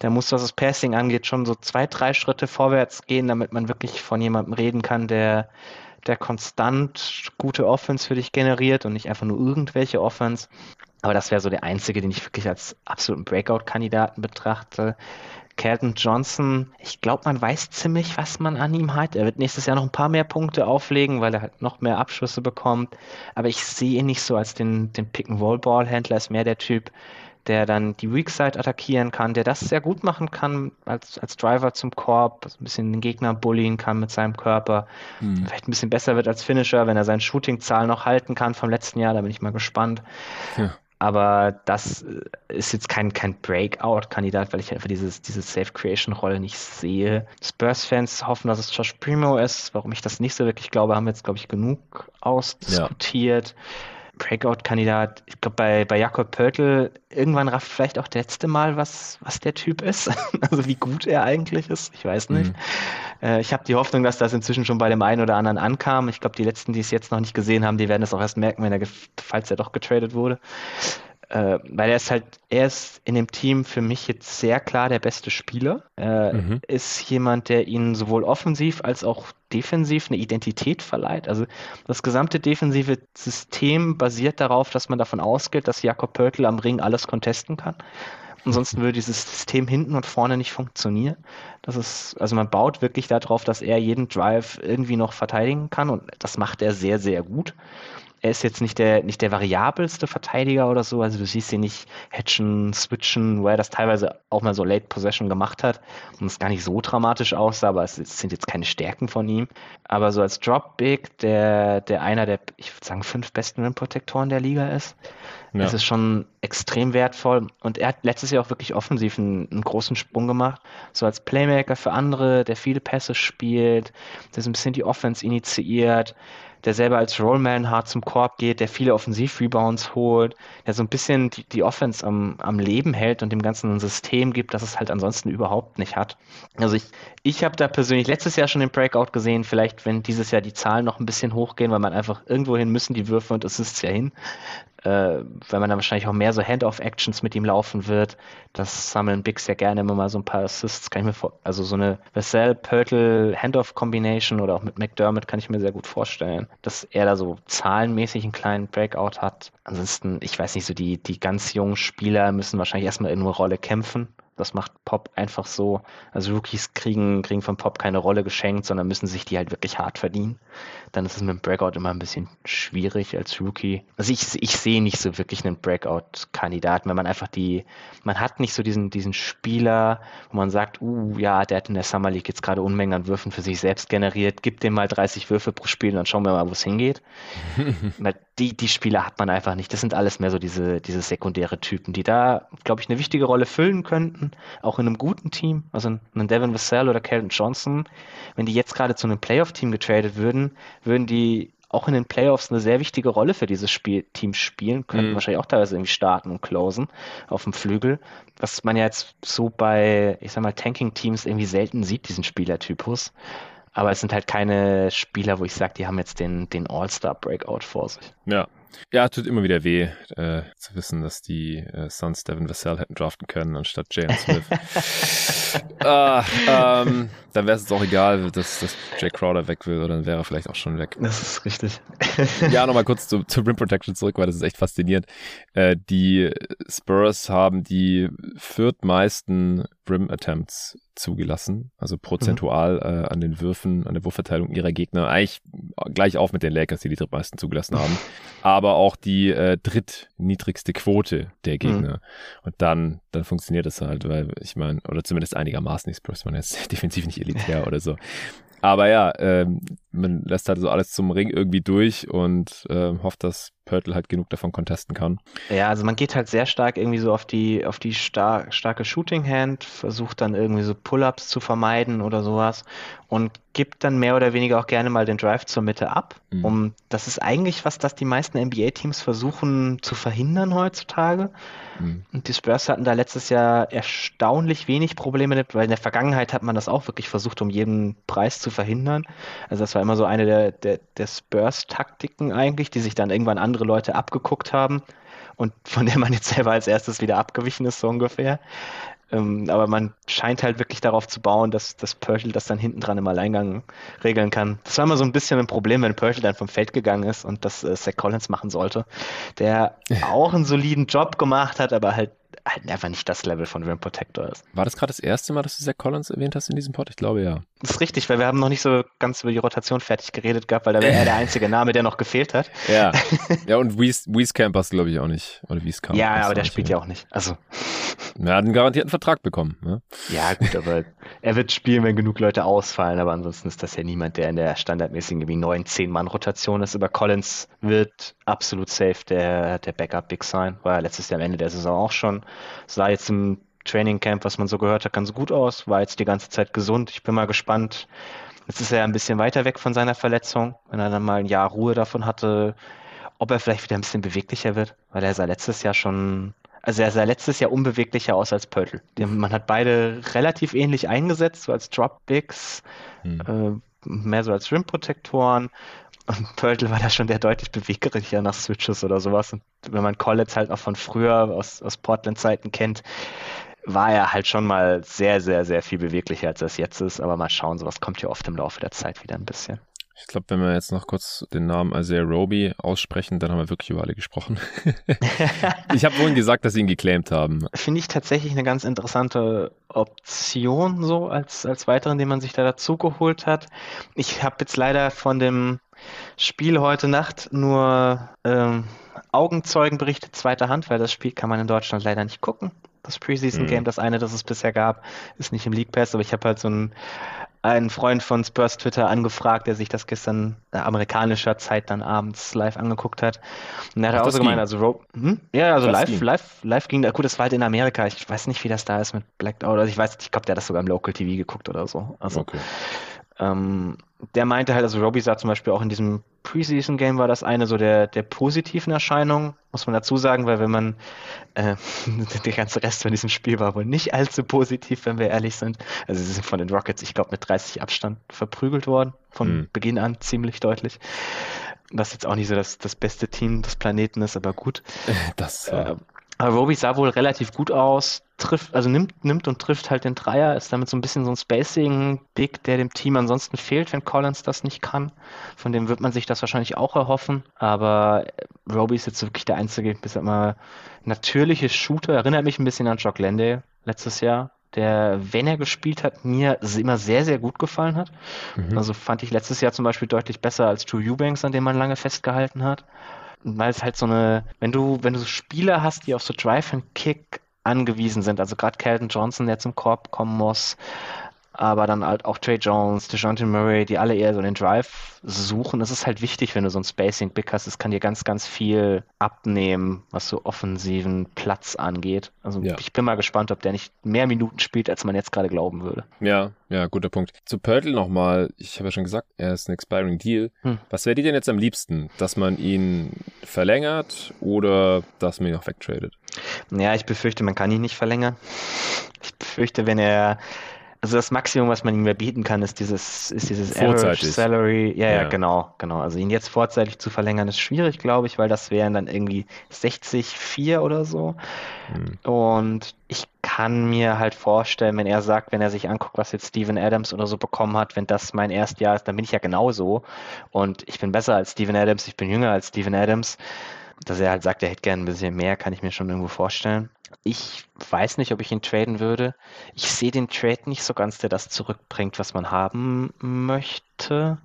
Der muss, was das Passing angeht, schon so zwei, drei Schritte vorwärts gehen, damit man wirklich von jemandem reden kann, der, der konstant gute Offense für dich generiert und nicht einfach nur irgendwelche Offense. Aber das wäre so der einzige, den ich wirklich als absoluten Breakout-Kandidaten betrachte. Kelton Johnson, ich glaube, man weiß ziemlich, was man an ihm hat. Er wird nächstes Jahr noch ein paar mehr Punkte auflegen, weil er halt noch mehr Abschlüsse bekommt. Aber ich sehe ihn nicht so als den, den Pick-and-Roll-Ball-Händler, ist mehr der Typ, der dann die Weak Side attackieren kann, der das sehr gut machen kann als, als Driver zum Korb, ein bisschen den Gegner bullien kann mit seinem Körper. Hm. Vielleicht ein bisschen besser wird als Finisher, wenn er seine Shooting-Zahl noch halten kann vom letzten Jahr, da bin ich mal gespannt. Ja. Aber das äh, ist jetzt kein, kein Breakout-Kandidat, weil ich einfach dieses, diese Safe-Creation-Rolle nicht sehe. Spurs-Fans hoffen, dass es Josh Primo ist. Warum ich das nicht so wirklich glaube, haben wir jetzt, glaube ich, genug ausdiskutiert. Ja. Breakout-Kandidat. Ich glaube, bei, bei Jakob Pörtl irgendwann rafft vielleicht auch das letzte Mal, was, was der Typ ist. (laughs) also wie gut er eigentlich ist. Ich weiß nicht. Mhm. Äh, ich habe die Hoffnung, dass das inzwischen schon bei dem einen oder anderen ankam. Ich glaube, die letzten, die es jetzt noch nicht gesehen haben, die werden es auch erst merken, wenn er, falls er doch getradet wurde äh, weil er ist halt, er ist in dem Team für mich jetzt sehr klar der beste Spieler. Er mhm. ist jemand, der ihnen sowohl offensiv als auch defensiv eine Identität verleiht. Also das gesamte defensive System basiert darauf, dass man davon ausgeht, dass Jakob Pörtl am Ring alles contesten kann. Ansonsten würde dieses System hinten und vorne nicht funktionieren. Das ist, also man baut wirklich darauf, dass er jeden Drive irgendwie noch verteidigen kann und das macht er sehr, sehr gut er ist jetzt nicht der, nicht der variabelste Verteidiger oder so. Also du siehst ihn nicht hatchen, switchen, wo er das teilweise auch mal so Late Possession gemacht hat und es gar nicht so dramatisch aussah, aber es, sind jetzt keine Stärken von ihm. Aber so als Drop Big, der, der einer der, ich würde sagen, fünf besten Rim-Protektoren der Liga ist. Ja. Das ist schon extrem wertvoll. Und er hat letztes Jahr auch wirklich offensiv einen, einen, großen Sprung gemacht. So als Playmaker für andere, der viele Pässe spielt, der so ein bisschen die Offense initiiert der selber als Rollman hart zum Korb geht, der viele Offensiv-Rebounds holt, der so ein bisschen die, die Offense am, am Leben hält und dem Ganzen ein System gibt, das es halt ansonsten überhaupt nicht hat. Also ich, ich habe da persönlich letztes Jahr schon den Breakout gesehen, vielleicht wenn dieses Jahr die Zahlen noch ein bisschen hochgehen, weil man einfach irgendwohin müssen die Würfe und es ist ja hin, äh, weil man dann wahrscheinlich auch mehr so Hand-off-Actions mit ihm laufen wird. Das sammeln Bigs ja gerne immer mal so ein paar Assists, kann ich mir vor, also so eine Vassell, Pörtl, Hand-off-Combination oder auch mit McDermott kann ich mir sehr gut vorstellen, dass er da so zahlenmäßig einen kleinen Breakout hat. Ansonsten, ich weiß nicht, so die, die ganz jungen Spieler müssen wahrscheinlich erstmal in eine Rolle kämpfen das macht Pop einfach so. Also Rookies kriegen, kriegen von Pop keine Rolle geschenkt, sondern müssen sich die halt wirklich hart verdienen. Dann ist es mit dem Breakout immer ein bisschen schwierig als Rookie. Also ich, ich sehe nicht so wirklich einen Breakout-Kandidaten, wenn man einfach die, man hat nicht so diesen, diesen Spieler, wo man sagt, uh, ja, der hat in der Summer League jetzt gerade Unmengen an Würfen für sich selbst generiert, gib dem mal 30 Würfe pro Spiel und dann schauen wir mal, wo es hingeht. (laughs) die, die Spieler hat man einfach nicht. Das sind alles mehr so diese, diese sekundäre Typen, die da, glaube ich, eine wichtige Rolle füllen könnten, auch in einem guten Team. Also ein Devin Vassell oder Calvin Johnson, wenn die jetzt gerade zu einem Playoff-Team getradet würden, würden die auch in den Playoffs eine sehr wichtige Rolle für dieses Spiel, Team spielen, könnten mhm. wahrscheinlich auch teilweise irgendwie starten und closen auf dem Flügel, was man ja jetzt so bei, ich sag mal, Tanking-Teams irgendwie selten sieht, diesen Spielertypus. Aber es sind halt keine Spieler, wo ich sage, die haben jetzt den, den All-Star-Breakout vor sich. Ja. Ja, tut immer wieder weh, äh, zu wissen, dass die äh, Suns Devin Vassell hätten draften können, anstatt Jalen Smith. (laughs) ah, ähm, dann wäre es auch egal, dass, dass Jay Crowder weg will, oder dann wäre er vielleicht auch schon weg. Das ist richtig. ja, nochmal kurz zu, zu Rim Protection zurück, weil das ist echt faszinierend. Äh, die Spurs haben die viertmeisten Rim Attempts zugelassen, also prozentual mhm. äh, an den Würfen, an der Wurfverteilung ihrer Gegner. Eigentlich gleich auf mit den Lakers, die die drittmeisten zugelassen haben, (laughs) aber auch die äh, drittniedrigste Quote der Gegner. Mhm. Und dann, dann funktioniert das halt, weil ich meine, oder zumindest einigermaßen, die Spurs waren jetzt (laughs) defensiv nicht elitär oder so. Aber ja, ähm, man lässt halt so alles zum Ring irgendwie durch und äh, hofft, dass Pörtl halt genug davon contesten kann. Ja, also man geht halt sehr stark irgendwie so auf die, auf die star starke Shooting Hand, versucht dann irgendwie so Pull-ups zu vermeiden oder sowas und gibt dann mehr oder weniger auch gerne mal den Drive zur Mitte ab. Mhm. Um, das ist eigentlich was, das die meisten NBA-Teams versuchen zu verhindern heutzutage. Mhm. Und die Spurs hatten da letztes Jahr erstaunlich wenig Probleme weil in der Vergangenheit hat man das auch wirklich versucht, um jeden Preis zu verhindern. Also das war immer so eine der, der, der Spurs-Taktiken eigentlich, die sich dann irgendwann an andere Leute abgeguckt haben und von der man jetzt selber als erstes wieder abgewichen ist, so ungefähr. Ähm, aber man scheint halt wirklich darauf zu bauen, dass, dass Purtle das dann hinten dran im Alleingang regeln kann. Das war immer so ein bisschen ein Problem, wenn Purtle dann vom Feld gegangen ist und das äh, Zach Collins machen sollte, der auch einen soliden Job gemacht hat, aber halt halt einfach nicht das Level von Rim Protector ist. War das gerade das erste Mal, dass du Zach Collins erwähnt hast in diesem Pod? Ich glaube ja. Das ist richtig, weil wir haben noch nicht so ganz über die Rotation fertig geredet gehabt, weil da wäre er der (laughs) einzige Name, der noch gefehlt hat. Ja, (laughs) ja und Wieskamp hast du glaube ich auch nicht. Oder Wieskamp. Ja, aber der spielt ja auch nicht. Also. Er hat einen garantierten Vertrag bekommen. Ne? Ja gut, aber er wird spielen, wenn genug Leute ausfallen, aber ansonsten ist das ja niemand, der in der standardmäßigen irgendwie 9, 10 Mann Rotation ist. Aber Collins wird absolut safe der, der Backup Big sein, war letztes Jahr am Ende der Saison auch schon. Sah jetzt im Training Camp, was man so gehört hat, ganz gut aus, war jetzt die ganze Zeit gesund. Ich bin mal gespannt. Jetzt ist er ein bisschen weiter weg von seiner Verletzung, wenn er dann mal ein Jahr Ruhe davon hatte, ob er vielleicht wieder ein bisschen beweglicher wird, weil er sah letztes Jahr schon, also er sah letztes Jahr unbeweglicher aus als Pörtl. Man hat beide relativ ähnlich eingesetzt, so als Drop-Bigs, hm. äh, mehr so als Rim-Protektoren. Und Pörtl war da schon der deutlich beweglicher nach Switches oder sowas. Und wenn man Collins halt noch von früher aus, aus Portland-Zeiten kennt, war er halt schon mal sehr, sehr, sehr viel beweglicher, als er es jetzt ist. Aber mal schauen, sowas kommt ja oft im Laufe der Zeit wieder ein bisschen. Ich glaube, wenn wir jetzt noch kurz den Namen Isaiah Roby aussprechen, dann haben wir wirklich über alle gesprochen. (laughs) ich habe vorhin gesagt, dass sie ihn geclaimed haben. Finde ich tatsächlich eine ganz interessante Option, so als, als weiteren, den man sich da dazu geholt hat. Ich habe jetzt leider von dem Spiel heute Nacht nur ähm, Augenzeugenberichte zweiter Hand, weil das Spiel kann man in Deutschland leider nicht gucken. Das Preseason Game, mhm. das eine, das es bisher gab, ist nicht im League Pass, aber ich habe halt so ein einen Freund von Spurs Twitter angefragt, der sich das gestern äh, amerikanischer Zeit dann abends live angeguckt hat. Und er hat Ach, auch so gemeint, also Ro hm? ja, also live, live, live ging da, gut, das war halt in Amerika. Ich weiß nicht, wie das da ist mit Blackout. Also ich weiß, ich glaube, der hat das sogar im Local TV geguckt oder so. Also, okay. Ähm, der meinte halt, also Robbie sah zum Beispiel auch in diesem Preseason-Game war das eine so der, der positiven Erscheinungen, muss man dazu sagen, weil wenn man äh, (laughs) der ganze Rest von diesem Spiel war wohl nicht allzu positiv, wenn wir ehrlich sind. Also sie sind von den Rockets, ich glaube, mit 30 Abstand verprügelt worden, von hm. Beginn an ziemlich deutlich. Was jetzt auch nicht so das, das beste Team des Planeten ist, aber gut. (laughs) Das, äh, aber Roby sah wohl relativ gut aus, trifft, also nimmt, nimmt und trifft halt den Dreier, ist damit so ein bisschen so ein Spacing-Big, der dem Team ansonsten fehlt, wenn Collins das nicht kann. Von dem wird man sich das wahrscheinlich auch erhoffen. Aber Roby ist jetzt wirklich der einzige, bisher immer natürliche Shooter. Erinnert mich ein bisschen an Jock Landale letztes Jahr, der, wenn er gespielt hat, mir immer sehr, sehr gut gefallen hat. Mhm. Also fand ich letztes Jahr zum Beispiel deutlich besser als Drew Eubanks, an dem man lange festgehalten hat weil es halt so eine, wenn du, wenn du so Spieler hast, die auf so Drive and Kick angewiesen sind, also gerade Calvin Johnson, der zum Korb kommen muss, aber dann halt auch Trey Jones, DeJounte Murray, die alle eher so den Drive suchen. Es ist halt wichtig, wenn du so ein Spacing Big hast. Es kann dir ganz, ganz viel abnehmen, was so offensiven Platz angeht. Also ja. ich bin mal gespannt, ob der nicht mehr Minuten spielt, als man jetzt gerade glauben würde. Ja, ja, guter Punkt. Zu Pörtl nochmal. Ich habe ja schon gesagt, er ist ein Expiring Deal. Hm. Was wäre dir denn jetzt am liebsten? Dass man ihn verlängert oder dass man ihn auch wegtradet? Ja, ich befürchte, man kann ihn nicht verlängern. Ich befürchte, wenn er also das Maximum, was man ihm mehr bieten kann, ist dieses, ist dieses Average Salary. Ja, ja, ja, genau, genau. Also ihn jetzt vorzeitig zu verlängern, ist schwierig, glaube ich, weil das wären dann irgendwie 60, 4 oder so. Hm. Und ich kann mir halt vorstellen, wenn er sagt, wenn er sich anguckt, was jetzt Steven Adams oder so bekommen hat, wenn das mein Erstjahr ist, dann bin ich ja genauso. Und ich bin besser als Steven Adams, ich bin jünger als Steven Adams. Dass er halt sagt, er hätte gerne ein bisschen mehr, kann ich mir schon irgendwo vorstellen. Ich weiß nicht, ob ich ihn traden würde. Ich sehe den Trade nicht so ganz, der das zurückbringt, was man haben möchte.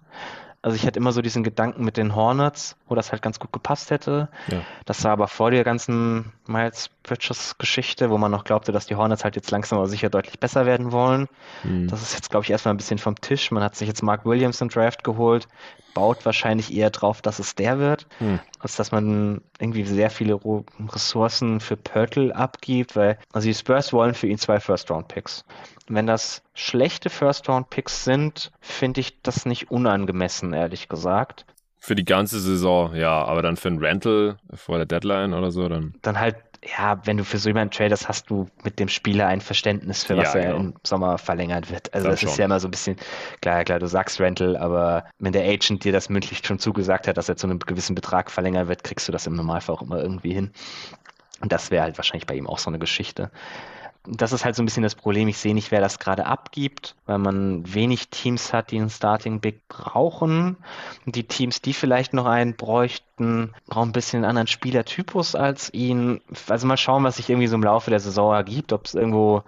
Also ich hatte immer so diesen Gedanken mit den Hornets, wo das halt ganz gut gepasst hätte. Ja. Das war aber vor der ganzen Miles Bridges Geschichte, wo man noch glaubte, dass die Hornets halt jetzt langsam aber sicher deutlich besser werden wollen. Mhm. Das ist jetzt, glaube ich, erstmal ein bisschen vom Tisch. Man hat sich jetzt Mark Williams im Draft geholt, baut wahrscheinlich eher drauf, dass es der wird, mhm. als dass man irgendwie sehr viele Ressourcen für Pörtl abgibt, weil also die Spurs wollen für ihn zwei First-Round-Picks. Wenn das schlechte First-Round-Picks sind, finde ich das nicht unangemessen, ehrlich gesagt. Für die ganze Saison, ja, aber dann für ein Rental vor der Deadline oder so, dann. Dann halt, ja, wenn du für so jemanden tradest, hast du mit dem Spieler ein Verständnis für was ja, genau. er im Sommer verlängert wird. Also, das, das ist ja immer so ein bisschen, klar, klar, du sagst Rental, aber wenn der Agent dir das mündlich schon zugesagt hat, dass er zu einem gewissen Betrag verlängert wird, kriegst du das im Normalfall auch immer irgendwie hin. Und das wäre halt wahrscheinlich bei ihm auch so eine Geschichte das ist halt so ein bisschen das Problem. Ich sehe nicht, wer das gerade abgibt, weil man wenig Teams hat, die einen Starting Big brauchen. Die Teams, die vielleicht noch einen bräuchten, brauchen ein bisschen einen anderen Spielertypus als ihn. Also mal schauen, was sich irgendwie so im Laufe der Saison ergibt, ob es irgendwo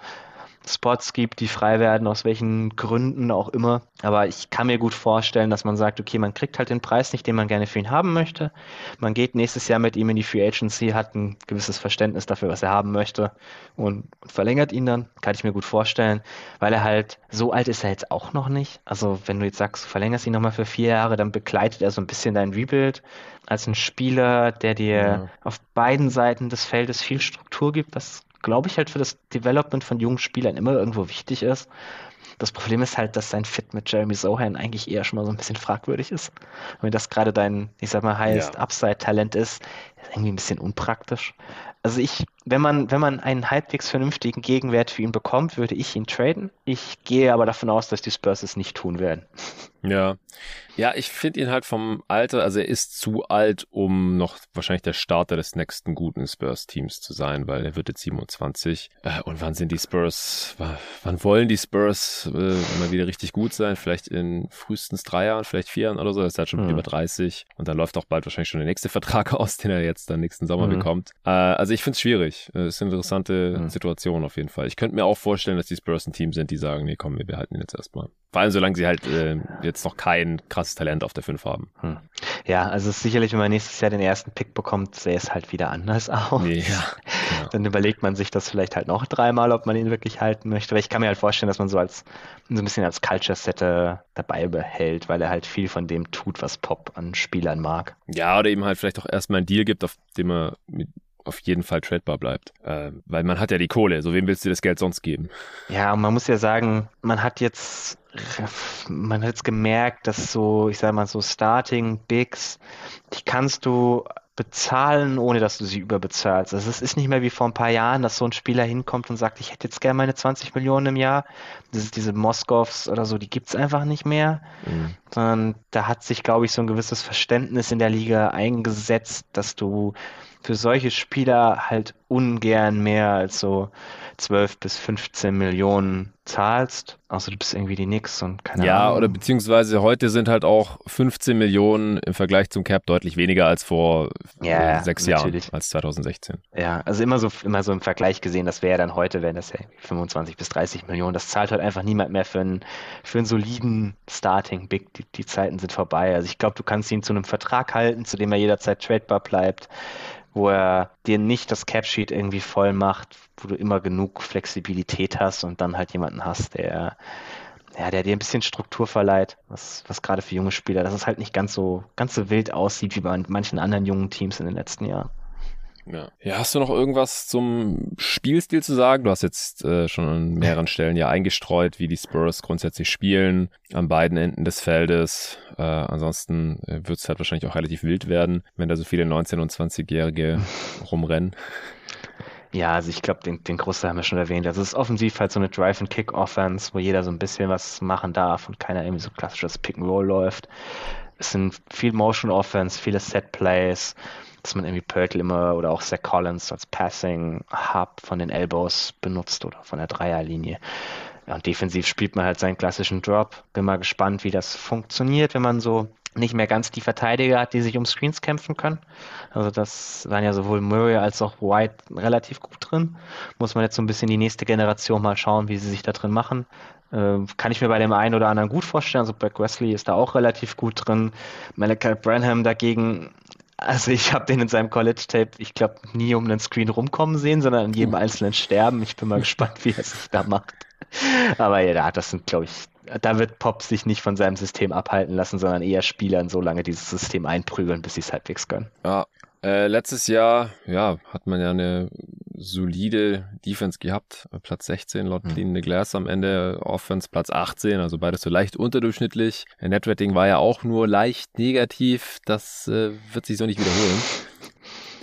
Spots gibt, die frei werden, aus welchen Gründen auch immer. Aber ich kann mir gut vorstellen, dass man sagt, okay, man kriegt halt den Preis nicht, den man gerne für ihn haben möchte. Man geht nächstes Jahr mit ihm in die Free Agency, hat ein gewisses Verständnis dafür, was er haben möchte und verlängert ihn dann. Kann ich mir gut vorstellen, weil er halt, so alt ist er jetzt auch noch nicht. Also wenn du jetzt sagst, du verlängerst ihn nochmal für vier Jahre, dann begleitet er so ein bisschen dein Rebuild als ein Spieler, der dir ja. auf beiden Seiten des Feldes viel Struktur gibt, was glaube ich, halt für das Development von jungen Spielern immer irgendwo wichtig ist. Das Problem ist halt, dass sein Fit mit Jeremy Sohan eigentlich eher schon mal so ein bisschen fragwürdig ist. Wenn das gerade dein, ich sag mal, highest ja. Upside-Talent ist, ist irgendwie ein bisschen unpraktisch. Also ich, wenn man, wenn man einen halbwegs vernünftigen Gegenwert für ihn bekommt, würde ich ihn traden. Ich gehe aber davon aus, dass die Spurs es nicht tun werden. Ja. Ja, ich finde ihn halt vom Alter, also er ist zu alt, um noch wahrscheinlich der Starter des nächsten guten Spurs-Teams zu sein, weil er wird jetzt 27. Äh, und wann sind die Spurs, wann wollen die Spurs äh, mal wieder richtig gut sein? Vielleicht in frühestens drei Jahren, vielleicht vier Jahren oder so. Er ist halt schon hm. über 30 und dann läuft auch bald wahrscheinlich schon der nächste (laughs) Vertrag aus, den er jetzt dann nächsten Sommer hm. bekommt. Äh, also ich finde es schwierig. Es ist eine interessante hm. Situation auf jeden Fall. Ich könnte mir auch vorstellen, dass die Spurs ein Team sind, die sagen, nee, komm, wir behalten ihn jetzt erstmal. Vor allem, solange sie halt äh, jetzt noch kein krasses Talent auf der 5 haben. Hm. Ja, also sicherlich, wenn man nächstes Jahr den ersten Pick bekommt, sähe es halt wieder anders aus. Nee, ja, genau. Dann überlegt man sich das vielleicht halt noch dreimal, ob man ihn wirklich halten möchte. Aber ich kann mir halt vorstellen, dass man so als so ein bisschen als Culture-Setter dabei behält, weil er halt viel von dem tut, was Pop an Spielern mag. Ja, oder eben halt vielleicht auch erstmal einen Deal gibt, auf dem er mit auf jeden Fall tradebar bleibt. Äh, weil man hat ja die Kohle, so wem willst du das Geld sonst geben? Ja, und man muss ja sagen, man hat jetzt, man hat jetzt gemerkt, dass so, ich sag mal, so Starting Bigs, die kannst du bezahlen, ohne dass du sie überbezahlst. Also es ist nicht mehr wie vor ein paar Jahren, dass so ein Spieler hinkommt und sagt, ich hätte jetzt gerne meine 20 Millionen im Jahr. Das ist diese Moskows oder so, die gibt es einfach nicht mehr. Mhm. Sondern da hat sich, glaube ich, so ein gewisses Verständnis in der Liga eingesetzt, dass du für solche Spieler halt ungern mehr als so 12 bis 15 Millionen zahlst, außer du bist irgendwie die Nix und keine ja, Ahnung. Ja, oder beziehungsweise heute sind halt auch 15 Millionen im Vergleich zum Cap deutlich weniger als vor ja, äh, sechs natürlich. Jahren, als 2016. Ja, also immer so, immer so im Vergleich gesehen, das wäre ja dann heute, wären das ja 25 bis 30 Millionen. Das zahlt halt einfach niemand mehr für einen, für einen soliden Starting Big. Die, die Zeiten sind vorbei. Also ich glaube, du kannst ihn zu einem Vertrag halten, zu dem er jederzeit tradebar bleibt wo er dir nicht das Capsheet irgendwie voll macht, wo du immer genug Flexibilität hast und dann halt jemanden hast, der ja, der dir ein bisschen Struktur verleiht, was, was gerade für junge Spieler, dass es halt nicht ganz so, ganz so wild aussieht wie bei manchen anderen jungen Teams in den letzten Jahren. Ja. ja, hast du noch irgendwas zum Spielstil zu sagen? Du hast jetzt äh, schon an mehreren Stellen ja eingestreut, wie die Spurs grundsätzlich spielen, an beiden Enden des Feldes. Äh, ansonsten äh, wird es halt wahrscheinlich auch relativ wild werden, wenn da so viele 19- und 20-Jährige (laughs) rumrennen. Ja, also ich glaube, den, den Großteil haben wir schon erwähnt. Also es ist offensiv halt so eine Drive-and-Kick-Offense, wo jeder so ein bisschen was machen darf und keiner irgendwie so klassisches Pick-and-Roll läuft. Es sind viel Motion-Offense, viele Set-Plays dass man irgendwie Pörtl immer oder auch Zach Collins als Passing-Hub von den Elbows benutzt oder von der Dreierlinie. Ja, und defensiv spielt man halt seinen klassischen Drop. Bin mal gespannt, wie das funktioniert, wenn man so nicht mehr ganz die Verteidiger hat, die sich um Screens kämpfen können. Also das waren ja sowohl Murray als auch White relativ gut drin. Muss man jetzt so ein bisschen die nächste Generation mal schauen, wie sie sich da drin machen. Äh, kann ich mir bei dem einen oder anderen gut vorstellen. Also Brett Wesley ist da auch relativ gut drin. Malachi Branham dagegen also ich habe den in seinem College-Tape, ich glaube, nie um den Screen rumkommen sehen, sondern an jedem hm. einzelnen sterben. Ich bin mal (laughs) gespannt, wie er sich da macht. Aber ja, das sind, glaube ich, da wird Pop sich nicht von seinem System abhalten lassen, sondern eher Spielern so lange dieses System einprügeln, bis sie es halbwegs können. Ja, äh, letztes Jahr, ja, hat man ja eine solide Defense gehabt. Platz 16 laut mhm. Clean the Glass am Ende, Offense Platz 18, also beides so leicht unterdurchschnittlich. Netrating war ja auch nur leicht negativ. Das äh, wird sich so nicht wiederholen.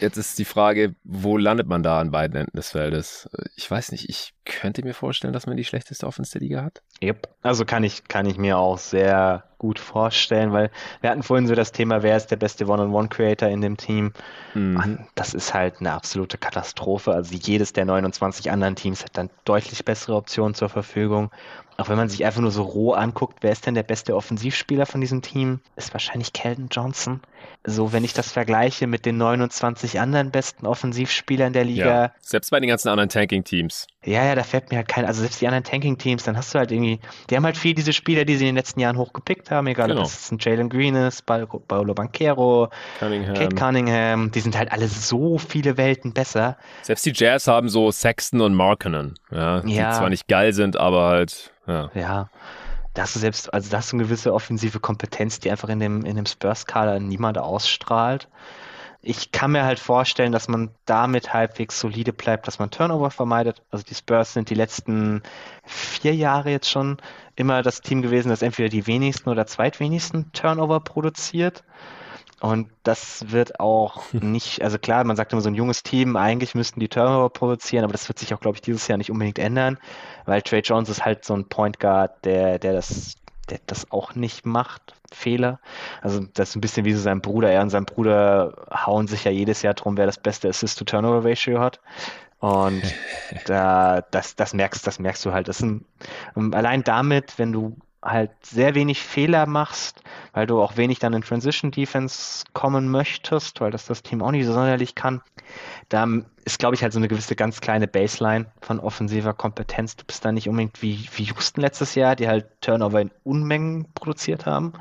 Jetzt ist die Frage, wo landet man da an beiden Enden des Feldes? Ich weiß nicht, ich könnte mir vorstellen, dass man die schlechteste Offense der Liga hat. Yep. Also kann ich, kann ich mir auch sehr gut vorstellen, weil wir hatten vorhin so das Thema, wer ist der beste One-on-One-Creator in dem Team? Mhm. Mann, das ist halt eine absolute Katastrophe. Also jedes der 29 anderen Teams hat dann deutlich bessere Optionen zur Verfügung. Auch wenn man sich einfach nur so roh anguckt, wer ist denn der beste Offensivspieler von diesem Team? Ist wahrscheinlich Kelton Johnson. So, wenn ich das vergleiche mit den 29 anderen besten Offensivspielern der Liga. Ja, selbst bei den ganzen anderen Tanking-Teams. Ja, ja, da fällt mir halt kein, also selbst die anderen Tanking-Teams, dann hast du halt irgendwie, die haben halt viel diese Spieler, die sie in den letzten Jahren hochgepickt haben, egal genau. ob es ein Jalen Green ist, Paolo Banquero, Cunningham. Kate Cunningham, die sind halt alle so viele Welten besser. Selbst die Jazz haben so Sexton und Markinen, ja, die ja. zwar nicht geil sind, aber halt ja. ja. Da hast du selbst, also da hast du eine gewisse offensive Kompetenz, die einfach in dem, in dem Spurs-Kader niemand ausstrahlt. Ich kann mir halt vorstellen, dass man damit halbwegs solide bleibt, dass man Turnover vermeidet. Also die Spurs sind die letzten vier Jahre jetzt schon immer das Team gewesen, das entweder die wenigsten oder zweitwenigsten Turnover produziert. Und das wird auch nicht, also klar, man sagt immer so ein junges Team, eigentlich müssten die Turnover produzieren, aber das wird sich auch, glaube ich, dieses Jahr nicht unbedingt ändern, weil Trey Jones ist halt so ein Point Guard, der, der das, der das auch nicht macht, Fehler. Also das ist ein bisschen wie so sein Bruder. Er und sein Bruder hauen sich ja jedes Jahr drum, wer das beste Assist-to-Turnover-Ratio hat. Und (laughs) da, das, das merkst, das merkst du halt. Das sind, allein damit, wenn du halt sehr wenig Fehler machst, weil du auch wenig dann in Transition Defense kommen möchtest, weil das das Team auch nicht so sonderlich kann. Da ist, glaube ich, halt so eine gewisse ganz kleine Baseline von offensiver Kompetenz. Du bist da nicht unbedingt wie, wie Houston letztes Jahr, die halt Turnover in Unmengen produziert haben,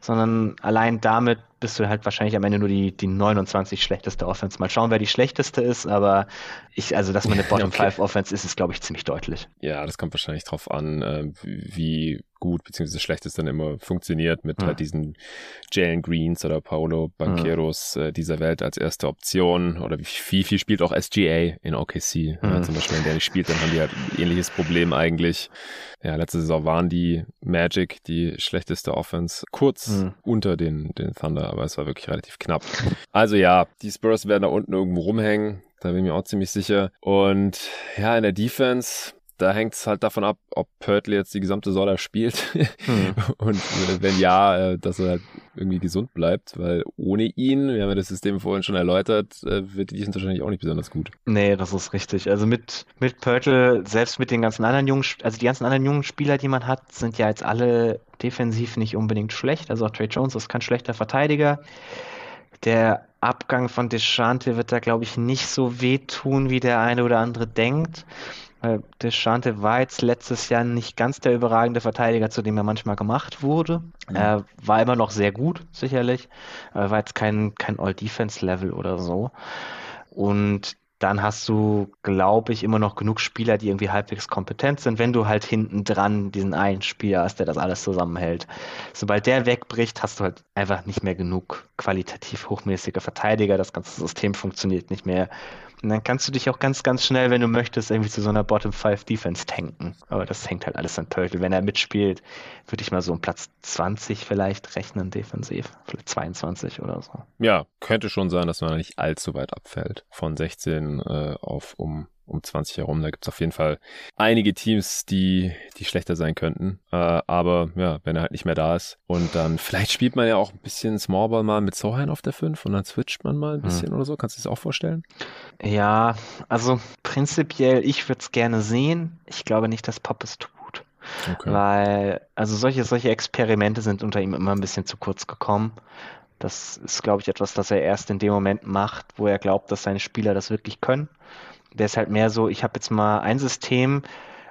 sondern allein damit bist du halt wahrscheinlich am Ende nur die, die 29 schlechteste Offense. Mal schauen, wer die schlechteste ist, aber ich, also dass man eine Bottom (laughs) okay. 5 Offense ist, ist, glaube ich, ziemlich deutlich. Ja, das kommt wahrscheinlich drauf an, äh, wie gut bzw. schlecht es dann immer funktioniert mit hm. halt diesen Jalen Greens oder Paulo Banqueros hm. äh, dieser Welt als erste Option oder wie, viel spielt auch SGA in OKC. Ja, zum Beispiel, wenn der nicht spielt, dann haben die halt ein ähnliches Problem eigentlich. Ja, letzte Saison waren die Magic die schlechteste Offense kurz unter den, den Thunder aber es war wirklich relativ knapp. Also ja, die Spurs werden da unten irgendwo rumhängen. Da bin ich mir auch ziemlich sicher. Und ja, in der Defense, da hängt es halt davon ab, ob Pörtl jetzt die gesamte Saison spielt. Hm. (laughs) Und wenn ja, äh, dass er halt irgendwie gesund bleibt, weil ohne ihn, wir haben ja das System vorhin schon erläutert, äh, wird die wahrscheinlich auch nicht besonders gut. Nee, das ist richtig. Also mit, mit Pörtl, selbst mit den ganzen anderen jungen, also die ganzen anderen jungen Spieler, die man hat, sind ja jetzt alle defensiv nicht unbedingt schlecht. Also auch Trey Jones ist kein schlechter Verteidiger. Der Abgang von Deschante wird da, glaube ich, nicht so wehtun, wie der eine oder andere denkt. Weil Deschante war jetzt letztes Jahr nicht ganz der überragende Verteidiger, zu dem er manchmal gemacht wurde. Mhm. Er war immer noch sehr gut, sicherlich. Er war jetzt kein, kein All-Defense-Level oder so. Und dann hast du, glaube ich, immer noch genug Spieler, die irgendwie halbwegs kompetent sind, wenn du halt hinten dran diesen einen Spieler hast, der das alles zusammenhält. Sobald der wegbricht, hast du halt einfach nicht mehr genug qualitativ hochmäßige Verteidiger. Das ganze System funktioniert nicht mehr. Und dann kannst du dich auch ganz, ganz schnell, wenn du möchtest, irgendwie zu so einer Bottom 5 Defense tanken. Aber das hängt halt alles an Pöltl. Wenn er mitspielt, würde ich mal so um Platz 20 vielleicht rechnen, defensiv. Vielleicht 22 oder so. Ja, könnte schon sein, dass man nicht allzu weit abfällt. Von 16 äh, auf um um 20 herum. Da gibt es auf jeden Fall einige Teams, die, die schlechter sein könnten. Äh, aber ja, wenn er halt nicht mehr da ist. Und dann vielleicht spielt man ja auch ein bisschen Smallball mal mit Sohan auf der 5 und dann switcht man mal ein bisschen hm. oder so. Kannst du dir das auch vorstellen? Ja, also prinzipiell, ich würde es gerne sehen. Ich glaube nicht, dass Pop es tut. Okay. Weil, also solche, solche Experimente sind unter ihm immer ein bisschen zu kurz gekommen. Das ist, glaube ich, etwas, das er erst in dem Moment macht, wo er glaubt, dass seine Spieler das wirklich können. Der ist halt mehr so, ich habe jetzt mal ein System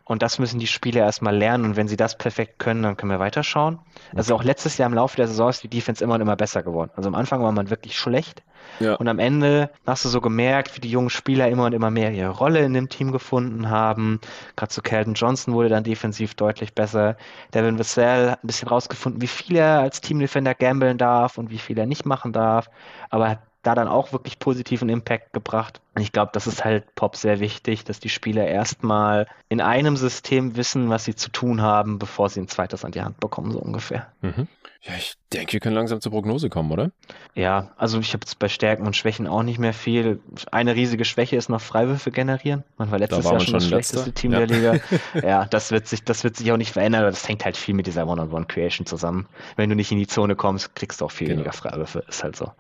und das müssen die Spieler erstmal lernen und wenn sie das perfekt können, dann können wir weiterschauen. Also auch letztes Jahr im Laufe der Saison ist die Defense immer und immer besser geworden. Also am Anfang war man wirklich schlecht ja. und am Ende hast du so gemerkt, wie die jungen Spieler immer und immer mehr ihre Rolle in dem Team gefunden haben. Gerade zu Calvin Johnson wurde dann defensiv deutlich besser. Devin Vassell hat ein bisschen rausgefunden, wie viel er als Teamdefender gambeln darf und wie viel er nicht machen darf. Aber hat da dann auch wirklich positiven Impact gebracht. Und ich glaube, das ist halt Pop sehr wichtig, dass die Spieler erstmal in einem System wissen, was sie zu tun haben, bevor sie ein zweites an die Hand bekommen, so ungefähr. Mhm. Ja, ich denke, wir können langsam zur Prognose kommen, oder? Ja, also ich habe jetzt bei Stärken und Schwächen auch nicht mehr viel. Eine riesige Schwäche ist noch Freiwürfe generieren. Man war letztes da Jahr schon das schlechteste Team ja. der Liga. (laughs) ja, das wird sich, das wird sich auch nicht verändern, aber das hängt halt viel mit dieser One-on-One-Creation zusammen. Wenn du nicht in die Zone kommst, kriegst du auch viel genau. weniger Freiwürfe. Ist halt so.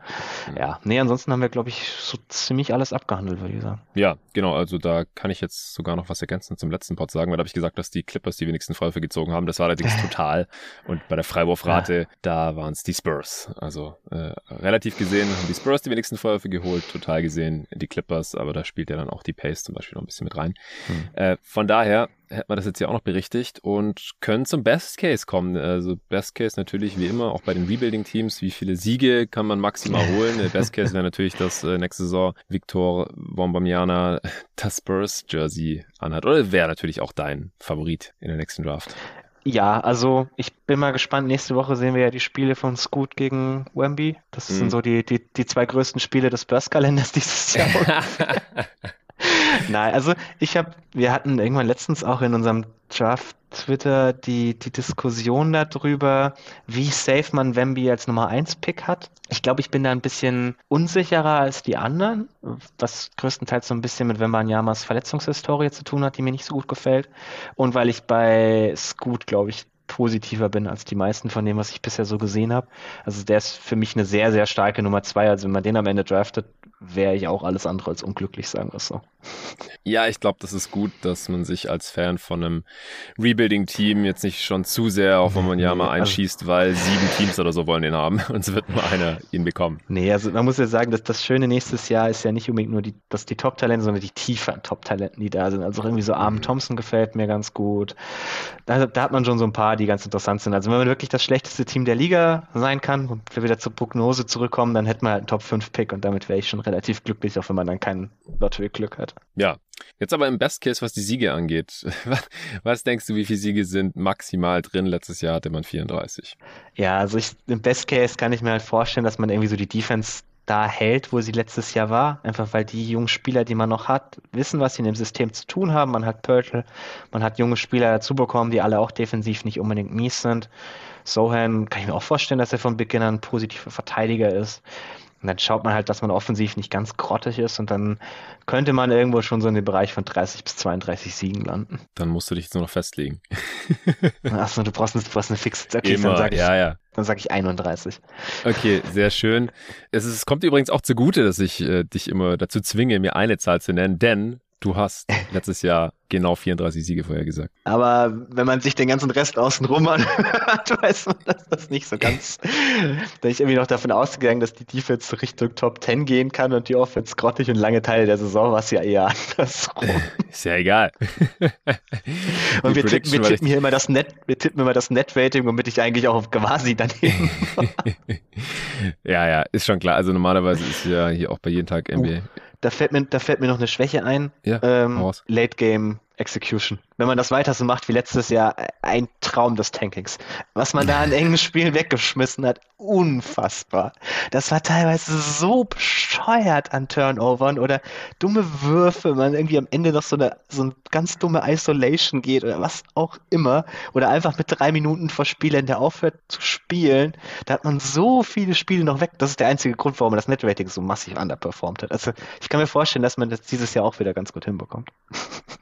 Mhm. Ja, nee, ansonsten haben wir, glaube ich, so ziemlich alles abgehandelt, würde ich sagen. Ja, genau. Also da kann ich jetzt sogar noch was ergänzen zum letzten Pod sagen, weil da habe ich gesagt, dass die Clippers die wenigsten Freiwürfe gezogen haben. Das war allerdings total. Und bei der Freiwurfrate ja da waren es die Spurs. Also äh, relativ gesehen haben die Spurs die wenigsten Vorwürfe geholt, total gesehen die Clippers, aber da spielt ja dann auch die Pace zum Beispiel noch ein bisschen mit rein. Hm. Äh, von daher hätten wir das jetzt hier auch noch berichtigt und können zum Best Case kommen. Also Best Case natürlich wie immer, auch bei den Rebuilding-Teams, wie viele Siege kann man maximal (laughs) holen. Der Best Case wäre natürlich, dass äh, nächste Saison Victor Bombamiana das Spurs-Jersey anhat. Oder wäre natürlich auch dein Favorit in der nächsten Draft. Ja, also ich bin mal gespannt. Nächste Woche sehen wir ja die Spiele von Scoot gegen Wemby. Das mhm. sind so die, die, die zwei größten Spiele des Burst-Kalenders dieses Jahr. (laughs) (laughs) Nein, also ich habe, wir hatten irgendwann letztens auch in unserem Draft Twitter die, die Diskussion darüber, wie safe man Wemby als Nummer 1 Pick hat. Ich glaube, ich bin da ein bisschen unsicherer als die anderen, was größtenteils so ein bisschen mit Wembanyamas Verletzungshistorie zu tun hat, die mir nicht so gut gefällt. Und weil ich bei Scoot, glaube ich, positiver bin als die meisten von dem, was ich bisher so gesehen habe. Also der ist für mich eine sehr, sehr starke Nummer 2. Also wenn man den am Ende draftet, wäre ich auch alles andere als unglücklich, sagen wir es so. Ja, ich glaube, das ist gut, dass man sich als Fan von einem Rebuilding-Team jetzt nicht schon zu sehr auf Womanyama nee, also einschießt, weil sieben Teams oder so wollen den haben (laughs) und es wird nur einer ihn bekommen. Nee, also man muss ja sagen, dass das Schöne nächstes Jahr ist ja nicht unbedingt nur die, dass die Top-Talente, sondern die tiefer Top-Talenten, die da sind. Also irgendwie so Armin mhm. Thompson gefällt mir ganz gut. Da, da, hat man schon so ein paar, die ganz interessant sind. Also wenn man wirklich das schlechteste Team der Liga sein kann und wir wieder zur Prognose zurückkommen, dann hätten wir halt einen Top-5-Pick und damit wäre ich schon relativ glücklich, auch wenn man dann kein Lottery-Glück hat. Ja. Jetzt aber im Best Case, was die Siege angeht. (laughs) Was denkst du, wie viele Siege sind maximal drin? Letztes Jahr hatte man 34. Ja, also ich, im Best Case kann ich mir halt vorstellen, dass man irgendwie so die Defense da hält, wo sie letztes Jahr war. Einfach weil die jungen Spieler, die man noch hat, wissen, was sie in dem System zu tun haben. Man hat Pörtl, man hat junge Spieler dazu bekommen, die alle auch defensiv nicht unbedingt mies sind. Sohan kann ich mir auch vorstellen, dass er von Beginn an ein positiver Verteidiger ist. Und dann schaut man halt, dass man offensiv nicht ganz grottig ist und dann könnte man irgendwo schon so in den Bereich von 30 bis 32 Siegen landen. Dann musst du dich jetzt nur noch festlegen. (laughs) Achso, du brauchst eine, du brauchst eine fixe okay, Immer, dann sag ich, ja, ja. Dann sage ich 31. Okay, sehr schön. Es, ist, es kommt übrigens auch zugute, dass ich äh, dich immer dazu zwinge, mir eine Zahl zu nennen, denn du hast letztes Jahr genau 34 Siege vorhergesagt. Aber wenn man sich den ganzen Rest außenrum anhört, (laughs) weiß man, dass das nicht so ganz. da ich irgendwie noch davon ausgegangen, dass die Defense Richtung Top 10 gehen kann und die Offense grottig und lange Teile der Saison war es ja eher andersrum. Ist ja egal. (laughs) und wir tippen, wir tippen hier immer das Net, wir tippen immer das Net-Rating, womit ich eigentlich auch auf quasi daneben (laughs) Ja, ja, ist schon klar. Also normalerweise ist ja hier auch bei jedem Tag NBA. Uh, da fällt mir, da fällt mir noch eine Schwäche ein. Ja, ähm, Late Game Execution. Wenn man das weiter so macht wie letztes Jahr, ein Traum des Tankings. Was man da in engen (laughs) Spielen weggeschmissen hat, unfassbar. Das war teilweise so bescheuert an Turnovern oder dumme Würfe, man irgendwie am Ende noch so eine, so eine ganz dumme Isolation geht oder was auch immer. Oder einfach mit drei Minuten vor Spielern, der aufhört zu spielen. Da hat man so viele Spiele noch weg. Das ist der einzige Grund, warum man das Netrating so massiv underperformt hat. Also ich kann mir vorstellen, dass man das dieses Jahr auch wieder ganz gut hinbekommt.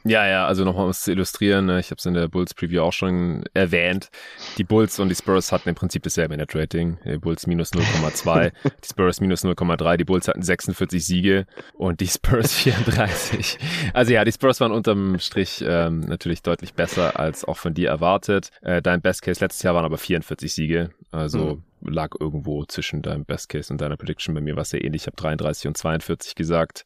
Ja, ja, also nochmal um es zu illustrieren, ne, ich habe es in der Bulls Preview auch schon erwähnt. Die Bulls und die Spurs hatten im Prinzip dasselbe Net Rating. Die Bulls minus 0,2, (laughs) die Spurs minus 0,3. Die Bulls hatten 46 Siege und die Spurs (laughs) 34. Also ja, die Spurs waren unterm Strich ähm, natürlich deutlich besser als auch von dir erwartet. Äh, dein Best Case letztes Jahr waren aber 44 Siege. Also mhm. lag irgendwo zwischen deinem Best Case und deiner Prediction. Bei mir war es sehr ähnlich. Ich habe 33 und 42 gesagt.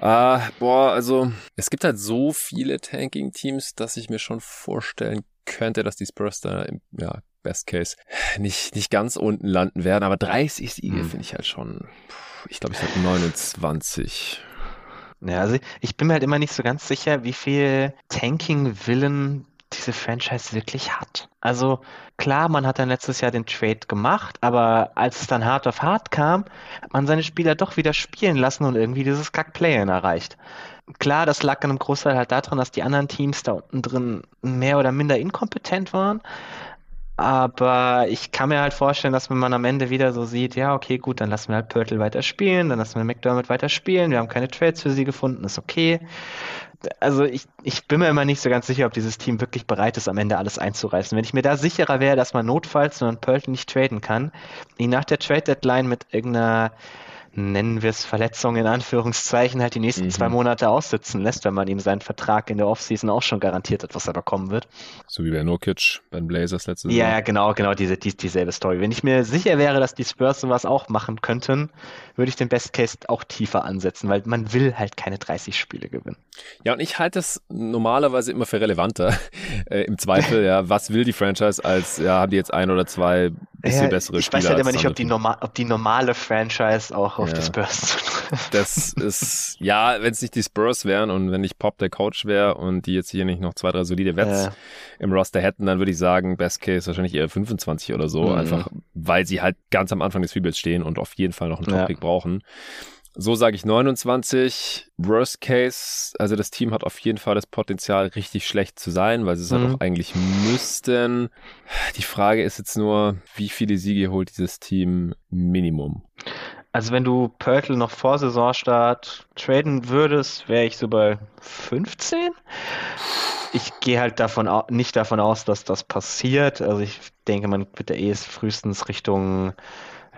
Ah, boah, also es gibt halt so viele Tanking-Teams, dass ich mir schon vorstellen könnte, dass die Spurs da im ja, Best Case nicht, nicht ganz unten landen werden. Aber 30 Siege hm. finde ich halt schon, ich glaube, ich sage 29. Ja, also ich bin mir halt immer nicht so ganz sicher, wie viel Tanking-Willen diese Franchise wirklich hat. Also klar, man hat dann letztes Jahr den Trade gemacht, aber als es dann hart auf hart kam, hat man seine Spieler doch wieder spielen lassen und irgendwie dieses Kack-Play-In erreicht. Klar, das lag dann im Großteil halt daran, dass die anderen Teams da unten drin mehr oder minder inkompetent waren. Aber ich kann mir halt vorstellen, dass wenn man am Ende wieder so sieht, ja, okay, gut, dann lassen wir halt Pörtl weiter spielen, dann lassen wir McDermott weiter spielen, wir haben keine Trades für sie gefunden, ist okay also ich, ich bin mir immer nicht so ganz sicher, ob dieses Team wirklich bereit ist, am Ende alles einzureißen. Wenn ich mir da sicherer wäre, dass man notfalls nur einen Pölten nicht traden kann, ihn nach der Trade Deadline mit irgendeiner nennen wir es Verletzung in Anführungszeichen, halt die nächsten mhm. zwei Monate aussitzen lässt, wenn man ihm seinen Vertrag in der Offseason auch schon garantiert hat, was er bekommen wird. So wie bei Nokic, beim Blazers letztes Jahr. Ja, genau, genau, diese, die, dieselbe Story. Wenn ich mir sicher wäre, dass die Spurs sowas auch machen könnten, würde ich den Best Case auch tiefer ansetzen, weil man will halt keine 30 Spiele gewinnen. Ja, und ich halte das normalerweise immer für relevanter. (laughs) Äh, Im Zweifel, ja, was will die Franchise als, ja, haben die jetzt ein oder zwei bisschen ja, bessere ich Spieler? Ich weiß halt immer nicht, ob die, ob die normale Franchise auch auf ja. die Spurs. Das ist, ja, wenn es nicht die Spurs wären und wenn nicht Pop der Coach wäre und die jetzt hier nicht noch zwei, drei solide Wets äh. im Roster hätten, dann würde ich sagen, Best Case wahrscheinlich eher 25 oder so, mhm. einfach weil sie halt ganz am Anfang des Rebuilds stehen und auf jeden Fall noch einen Top-Pick ja. brauchen. So sage ich 29. Worst Case, also das Team hat auf jeden Fall das Potenzial, richtig schlecht zu sein, weil sie es halt mhm. halt auch eigentlich müssten. Die Frage ist jetzt nur, wie viele Siege holt dieses Team Minimum? Also wenn du Pörtl noch vor Saisonstart traden würdest, wäre ich so bei 15. Ich gehe halt davon nicht davon aus, dass das passiert. Also ich denke, man wird da eh frühestens Richtung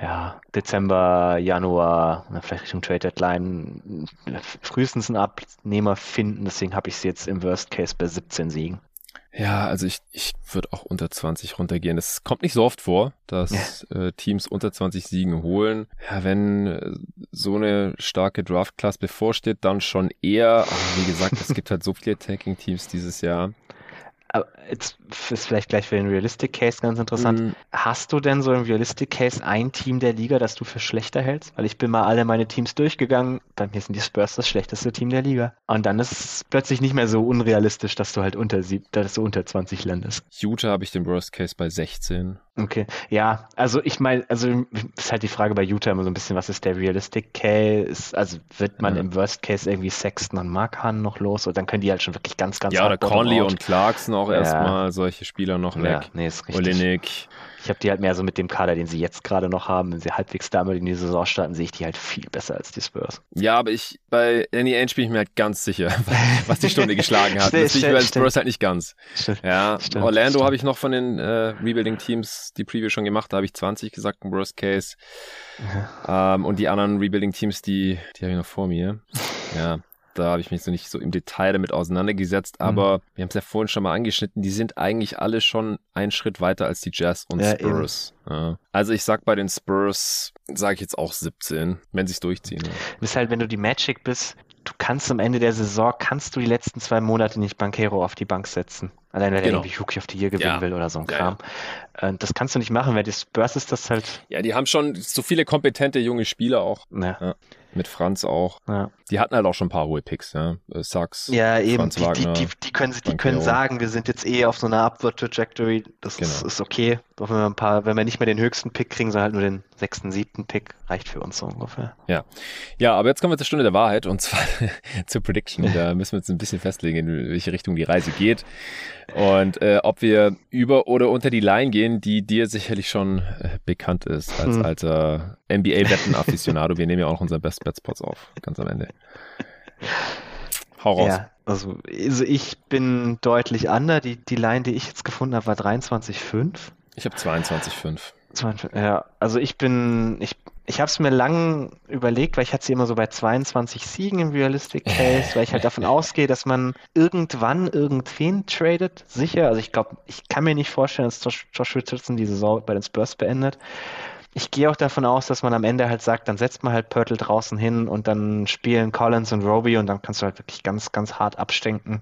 ja, Dezember, Januar, vielleicht Richtung Trade Deadline, frühestens einen Abnehmer finden. Deswegen habe ich sie jetzt im Worst Case bei 17 Siegen. Ja, also ich, ich würde auch unter 20 runtergehen. Es kommt nicht so oft vor, dass ja. äh, Teams unter 20 Siegen holen. Ja, wenn äh, so eine starke Draft-Class bevorsteht, dann schon eher. Aber wie gesagt, es gibt halt so viele Attacking-Teams dieses Jahr. Aber jetzt ist vielleicht gleich für den Realistic Case ganz interessant. Mm. Hast du denn so im Realistic Case ein Team der Liga, das du für schlechter hältst? Weil ich bin mal alle meine Teams durchgegangen. Bei mir sind die Spurs das schlechteste Team der Liga. Und dann ist es plötzlich nicht mehr so unrealistisch, dass du halt unter, dass du unter 20 landest. Utah habe ich den Worst Case bei 16. Okay, ja, also ich meine, also ist halt die Frage bei Utah immer so ein bisschen, was ist der Realistic Case? Also wird man ja. im Worst Case irgendwie Sexton und Markhan noch los oder dann können die halt schon wirklich ganz, ganz Ja, oder Conley und Clarkson auch ja. erstmal solche Spieler noch weg. Ja, nee, ist richtig. Olinik. Ich habe die halt mehr so mit dem Kader, den sie jetzt gerade noch haben. Wenn sie halbwegs damit in die Saison starten, sehe ich die halt viel besser als die Spurs. Ja, aber ich, bei Danny Ainge bin ich mir halt ganz sicher, (laughs) was die Stunde geschlagen hat. das bin ich bei den Spurs halt nicht ganz. Stimmt, ja, stimmt, Orlando habe ich noch von den äh, Rebuilding-Teams die Preview schon gemacht. Da habe ich 20 gesagt, im Worst Case. Ja. Ähm, und die anderen Rebuilding-Teams, die, die habe ich noch vor mir. Ja, da habe ich mich so nicht so im Detail damit auseinandergesetzt, aber mhm. wir haben es ja vorhin schon mal angeschnitten, die sind eigentlich alle schon einen Schritt weiter als die Jazz und ja, Spurs. Ja. Also ich sag bei den Spurs, sage ich jetzt auch 17, wenn sie es durchziehen. Ja. Du bist halt, wenn du die Magic bist, du kannst am Ende der Saison, kannst du die letzten zwei Monate nicht Bankero auf die Bank setzen. Allein wenn genau. er irgendwie Rookie of the Year gewinnen ja. will oder so ein Kram. Ja, ja. Das kannst du nicht machen, weil die Spurs ist das halt. Ja, die haben schon so viele kompetente junge Spieler auch. Mit Franz auch. Die hatten halt auch schon ein paar hohe Picks. Äh, Sachs, ja, eben. Franz die, Wagner, die, die, die können, die können sagen, wir sind jetzt eh auf so einer Upward-Trajectory. Das genau. ist, ist, okay. Doch wenn wir ein paar, wenn wir nicht mehr den höchsten Pick kriegen, sondern halt nur den sechsten, siebten Pick, reicht für uns so ungefähr. Ja. Ja, aber jetzt kommen wir zur Stunde der Wahrheit und zwar (laughs) zur Prediction. Da müssen wir uns ein bisschen festlegen, in welche Richtung die Reise geht. Und äh, ob wir über oder unter die Line gehen, die dir sicherlich schon äh, bekannt ist als hm. alter NBA-Wetten-Afficionado. wir nehmen ja auch noch unsere Best Bet Spots auf, ganz am Ende. Hau raus. Ja, also, also ich bin deutlich under. Die, die Line, die ich jetzt gefunden habe, war 23,5. Ich habe 22,5. Ja, also ich bin, ich, ich habe es mir lang überlegt, weil ich hatte sie immer so bei 22 Siegen im Realistic Case, weil ich halt davon (laughs) ausgehe, dass man irgendwann irgendwen tradet, sicher. Also ich glaube, ich kann mir nicht vorstellen, dass Josh, Josh Richardson die Saison bei den Spurs beendet. Ich gehe auch davon aus, dass man am Ende halt sagt, dann setzt man halt Pörtl draußen hin und dann spielen Collins und Roby und dann kannst du halt wirklich ganz, ganz hart abstenken.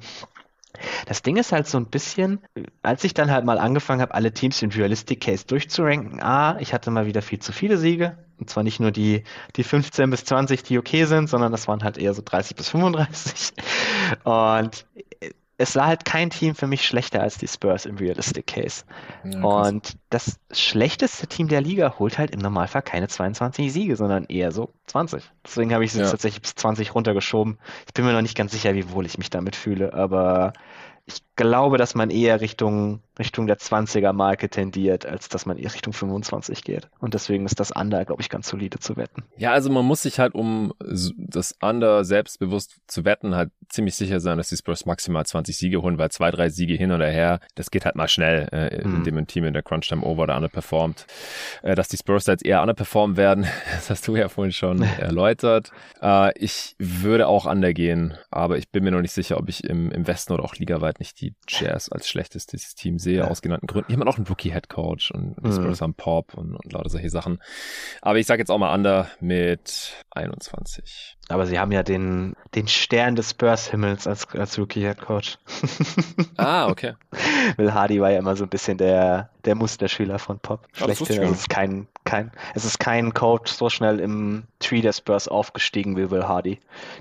Das Ding ist halt so ein bisschen, als ich dann halt mal angefangen habe, alle Teams in Realistic Case durchzuranken, ah, ich hatte mal wieder viel zu viele Siege. Und zwar nicht nur die, die 15 bis 20, die okay sind, sondern das waren halt eher so 30 bis 35. Und es war halt kein Team für mich schlechter als die Spurs im Realistic Case. Ja, und das schlechteste Team der Liga holt halt im Normalfall keine 22 Siege, sondern eher so 20. Deswegen habe ich es ja. tatsächlich bis 20 runtergeschoben. Ich bin mir noch nicht ganz sicher, wie wohl ich mich damit fühle, aber ich glaube, dass man eher Richtung, Richtung der 20er Marke tendiert, als dass man eher Richtung 25 geht. Und deswegen ist das Under, glaube ich, ganz solide zu wetten. Ja, also man muss sich halt, um das Under selbstbewusst zu wetten, halt ziemlich sicher sein, dass die Spurs maximal 20 Siege holen, weil zwei, drei Siege hin oder her, das geht halt mal schnell, äh, mhm. indem ein Team in der Crunch-Time over oder underperformt. Äh, dass die Spurs jetzt eher underperformen werden, (laughs) das hast du ja vorhin schon (laughs) erläutert. Äh, ich würde auch Under gehen, aber ich bin mir noch nicht sicher, ob ich im, im Westen oder auch ligaweit nicht die Jazz als schlechtestes Team sehe, ja. aus genannten Gründen. Die haben auch einen Rookie-Head-Coach und mhm. Spurs haben Pop und, und lauter solche Sachen. Aber ich sage jetzt auch mal Under mit 21. Aber sie haben ja den, den Stern des Spurs-Himmels als, als Rookie-Head-Coach. (laughs) ah, okay. Will Hardy war ja immer so ein bisschen der, der Musterschüler von Pop. Schlechthin. Also es, ist kein, kein, es ist kein Coach so schnell im Tree der Spurs aufgestiegen wie Will Hardy,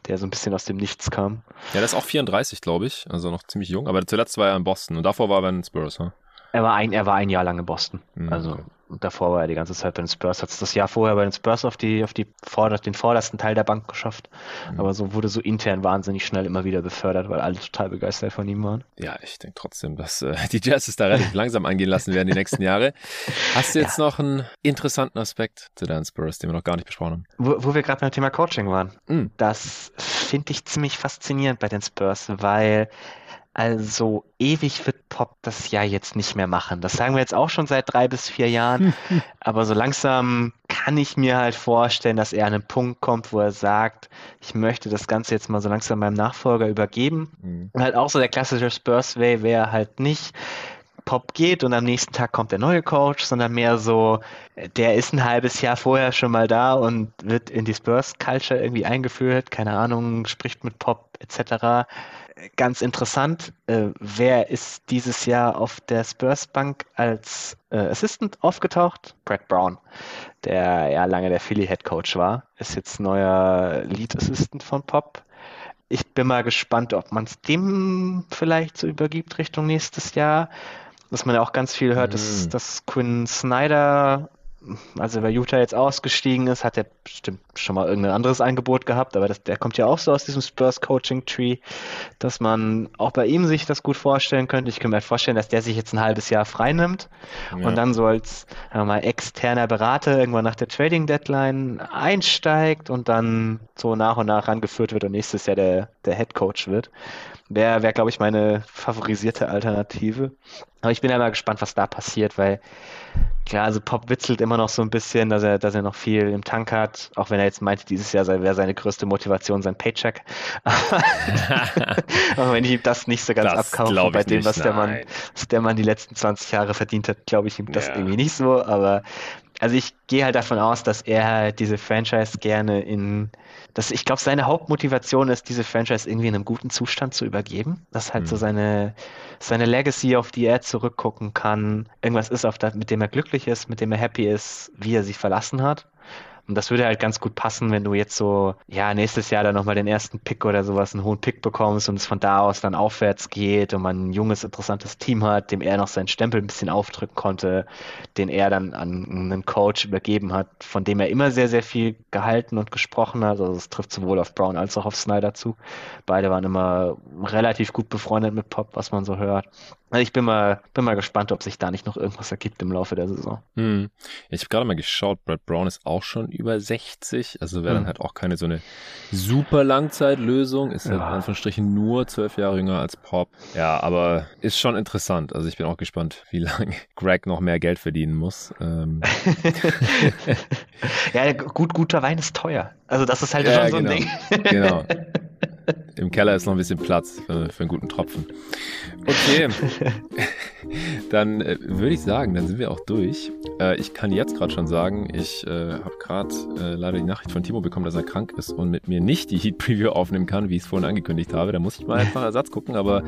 der so ein bisschen aus dem Nichts kam. Ja, der ist auch 34, glaube ich. Also noch ziemlich jung. Aber zuletzt war er in Boston und davor war er in Spurs. Hm? Er war ein, er war ein Jahr lang in Boston. Mhm, also okay. davor war er die ganze Zeit bei den Spurs. Hat es das Jahr vorher bei den Spurs auf die, auf die vorder, den vordersten Teil der Bank geschafft. Mhm. Aber so wurde so intern wahnsinnig schnell immer wieder befördert, weil alle total begeistert von ihm waren. Ja, ich denke trotzdem, dass äh, (laughs) die Jazzes da relativ langsam angehen lassen werden die nächsten Jahre. Hast du jetzt ja. noch einen interessanten Aspekt zu deinen Spurs, den wir noch gar nicht besprochen haben? Wo, wo wir gerade beim Thema Coaching waren. Mhm. Das finde ich ziemlich faszinierend bei den Spurs, weil also ewig wird Pop das ja jetzt nicht mehr machen. Das sagen wir jetzt auch schon seit drei bis vier Jahren. (laughs) Aber so langsam kann ich mir halt vorstellen, dass er an einen Punkt kommt, wo er sagt, ich möchte das Ganze jetzt mal so langsam meinem Nachfolger übergeben. Mhm. Und halt auch so der klassische Spurs-Way wäre halt nicht, Pop geht und am nächsten Tag kommt der neue Coach, sondern mehr so, der ist ein halbes Jahr vorher schon mal da und wird in die Spurs-Culture irgendwie eingeführt, keine Ahnung, spricht mit Pop etc ganz interessant, äh, wer ist dieses Jahr auf der Spurs Bank als äh, Assistant aufgetaucht? Brad Brown, der ja lange der Philly Head Coach war, ist jetzt neuer Lead Assistant von Pop. Ich bin mal gespannt, ob man es dem vielleicht so übergibt Richtung nächstes Jahr. Was man ja auch ganz viel hört, mhm. ist, dass Quinn Snyder also wer Utah jetzt ausgestiegen ist, hat er bestimmt schon mal irgendein anderes Angebot gehabt, aber das, der kommt ja auch so aus diesem Spurs Coaching Tree, dass man auch bei ihm sich das gut vorstellen könnte. Ich könnte mir vorstellen, dass der sich jetzt ein halbes Jahr freinimmt ja. und dann so als mal externer Berater irgendwann nach der Trading Deadline einsteigt und dann so nach und nach rangeführt wird und nächstes Jahr der, der Head Coach wird. Wäre, wär, glaube ich, meine favorisierte Alternative. Aber ich bin ja mal gespannt, was da passiert, weil klar, also Pop witzelt immer noch so ein bisschen, dass er, dass er noch viel im Tank hat, auch wenn er jetzt meinte, dieses Jahr wäre seine größte Motivation sein Paycheck. (laughs) auch wenn ich ihm das nicht so ganz das abkaufe, bei dem, nicht, was der, Mann, was der Mann die letzten 20 Jahre verdient hat, glaube ich ihm das ja. irgendwie nicht so, aber also ich gehe halt davon aus, dass er halt diese Franchise gerne in, dass ich glaube, seine Hauptmotivation ist, diese Franchise irgendwie in einem guten Zustand zu übergeben. Das halt mhm. so seine, seine Legacy, auf die er zurückgucken kann. Irgendwas ist, auf das, mit dem er glücklich ist, mit dem er happy ist, wie er sie verlassen hat. Und das würde halt ganz gut passen, wenn du jetzt so, ja, nächstes Jahr dann nochmal den ersten Pick oder sowas, einen hohen Pick bekommst und es von da aus dann aufwärts geht und man ein junges, interessantes Team hat, dem er noch seinen Stempel ein bisschen aufdrücken konnte, den er dann an einen Coach übergeben hat, von dem er immer sehr, sehr viel gehalten und gesprochen hat. Also es trifft sowohl auf Brown als auch auf Snyder zu. Beide waren immer relativ gut befreundet mit Pop, was man so hört. Also ich bin mal, bin mal gespannt, ob sich da nicht noch irgendwas ergibt im Laufe der Saison. Hm. Ich habe gerade mal geschaut, Brad Brown ist auch schon über 60, also wäre hm. dann halt auch keine so eine super Langzeitlösung, ist halt ja. in Anführungsstrichen nur zwölf Jahre jünger als Pop. Ja, aber ist schon interessant. Also ich bin auch gespannt, (laughs) wie lange Greg noch mehr Geld verdienen muss. Ähm. (laughs) ja, gut, guter Wein ist teuer. Also das ist halt ja, schon so genau. ein Ding. genau. (laughs) Im Keller ist noch ein bisschen Platz für, für einen guten Tropfen. Okay, (laughs) dann äh, würde ich sagen, dann sind wir auch durch. Äh, ich kann jetzt gerade schon sagen, ich äh, habe gerade äh, leider die Nachricht von Timo bekommen, dass er krank ist und mit mir nicht die Heat Preview aufnehmen kann, wie ich es vorhin angekündigt habe. Da muss ich mal einfach Ersatz gucken, aber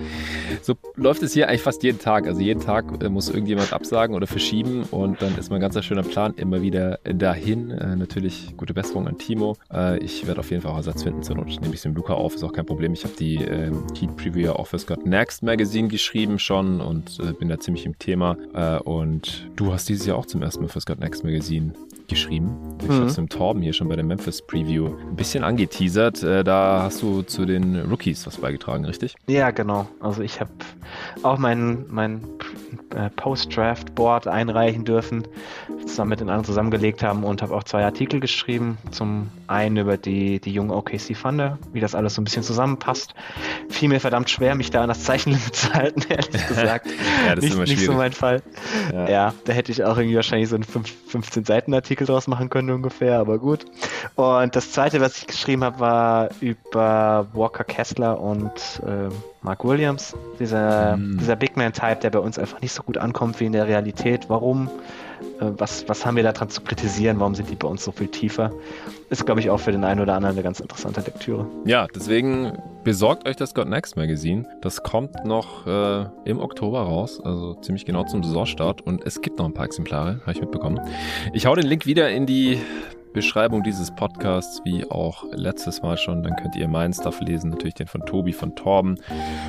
so läuft es hier eigentlich fast jeden Tag. Also jeden Tag äh, muss irgendjemand absagen oder verschieben und dann ist mein ganzer schöner Plan immer wieder dahin. Äh, natürlich gute Besserung an Timo. ich werde auf jeden Fall auch Ersatz finden. Zur Not nehme ich den Luca auf, ist auch kein Problem. Ich habe die ähm, Heat Preview auch fürs Got Next Magazine geschrieben schon und äh, bin da ziemlich im Thema. Äh, und du hast dieses Jahr auch zum ersten Mal fürs Got Next Magazine geschrieben. Ich mhm. habe es im Torben hier schon bei der Memphis Preview ein bisschen angeteasert. Äh, da hast du zu den Rookies was beigetragen, richtig? Ja, genau. Also ich habe auch mein, mein äh, Post-Draft-Board einreichen dürfen, zusammen mit den anderen zusammengelegt haben und habe auch zwei Artikel geschrieben. Zum einen über die, die jungen OKC Thunder, wie das alles so ein bisschen zusammenpasst. Fiel mir verdammt schwer, mich da an das Zeichenlimit (laughs) zu halten, ehrlich (laughs) gesagt. ja, das nicht, ist immer schwierig. Nicht so mein Fall. Ja. ja. da hätte ich auch irgendwie wahrscheinlich so einen 15-Seiten-Artikel draus machen können ungefähr, aber gut. Und das zweite, was ich geschrieben habe, war über Walker Kessler und äh, Mark Williams, dieser, mm. dieser Big Man-Type, der bei uns einfach nicht so gut ankommt wie in der Realität. Warum? Äh, was, was haben wir daran zu kritisieren? Warum sind die bei uns so viel tiefer? Ist, glaube ich, auch für den einen oder anderen eine ganz interessante Lektüre. Ja, deswegen besorgt euch das God Next Magazine. Das kommt noch äh, im Oktober raus, also ziemlich genau zum Saisonstart. Und es gibt noch ein paar Exemplare, habe ich mitbekommen. Ich hau den Link wieder in die Beschreibung dieses Podcasts, wie auch letztes Mal schon. Dann könnt ihr meinen Stuff lesen, natürlich den von Tobi, von Torben,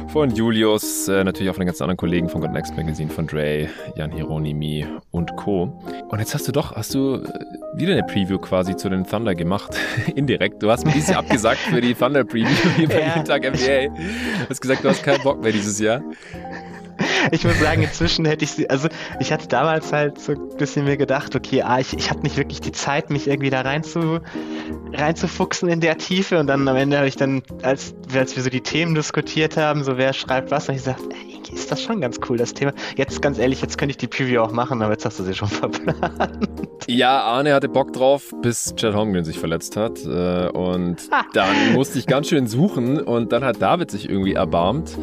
von Julius, äh, natürlich auch von den ganzen anderen Kollegen von God Next Magazine, von Dre, Jan Hieronymi und Co. Und jetzt hast du doch, hast du äh, wieder eine Preview quasi zu den Thunder gemacht, (laughs) indirekt. Du hast mir dieses (laughs) Jahr abgesagt für die Thunder Preview wie bei ja. jeden Tag NBA. Du hast gesagt, du hast keinen Bock mehr dieses Jahr. Ich muss sagen, inzwischen hätte ich sie, also ich hatte damals halt so ein bisschen mir gedacht, okay, ah, ich, ich hatte nicht wirklich die Zeit, mich irgendwie da rein zu, reinzufuchsen in der Tiefe. Und dann am Ende habe ich dann, als, als wir so die Themen diskutiert haben, so wer schreibt was, habe ich gesagt, ey, ist das schon ganz cool, das Thema. Jetzt ganz ehrlich, jetzt könnte ich die Preview auch machen, aber jetzt hast du sie schon (laughs) verplant. Ja, Arne hatte Bock drauf, bis Chad Holmgren sich verletzt hat. Äh, und dann musste ich ganz schön suchen und dann hat David sich irgendwie erbarmt.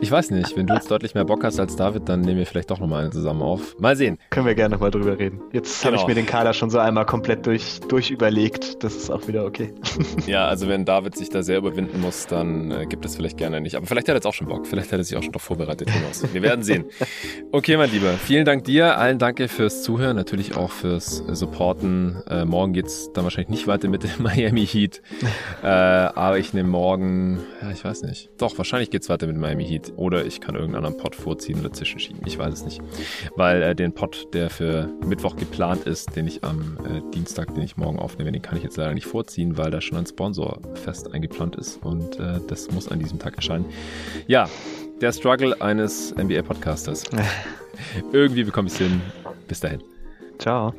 Ich weiß nicht, wenn du jetzt deutlich mehr Bock hast als David, dann nehmen wir vielleicht doch nochmal eine zusammen auf. Mal sehen. Können wir gerne nochmal drüber reden. Jetzt genau. habe ich mir den Kader schon so einmal komplett durch, durch überlegt. Das ist auch wieder okay. (laughs) Ja, also wenn David sich da sehr überwinden muss, dann äh, gibt es vielleicht gerne nicht. Aber vielleicht hat er jetzt auch schon Bock. Vielleicht hat er sich auch schon doch vorbereitet. Hinaus. Wir werden sehen. Okay, mein Lieber. Vielen Dank dir. Allen danke fürs Zuhören. Natürlich auch fürs Supporten. Äh, morgen geht es dann wahrscheinlich nicht weiter mit dem (laughs) Miami Heat. Äh, aber ich nehme morgen, ja, ich weiß nicht. Doch, wahrscheinlich geht es weiter mit Miami Heat. Oder ich kann irgendeinen anderen Pod vorziehen oder zwischenschieben. Ich weiß es nicht. Weil äh, den Pod, der für Mittwoch geplant ist, den ich am äh, Dienstag, den ich morgen aufnehme, den kann ich jetzt leider nicht vorziehen, weil da schon ein Sponsor fest eingeplant ist. Und äh, das muss an diesem Tag erscheinen. Ja, der Struggle eines NBA-Podcasters. (laughs) Irgendwie bekomme ich es hin. Bis dahin. Ciao.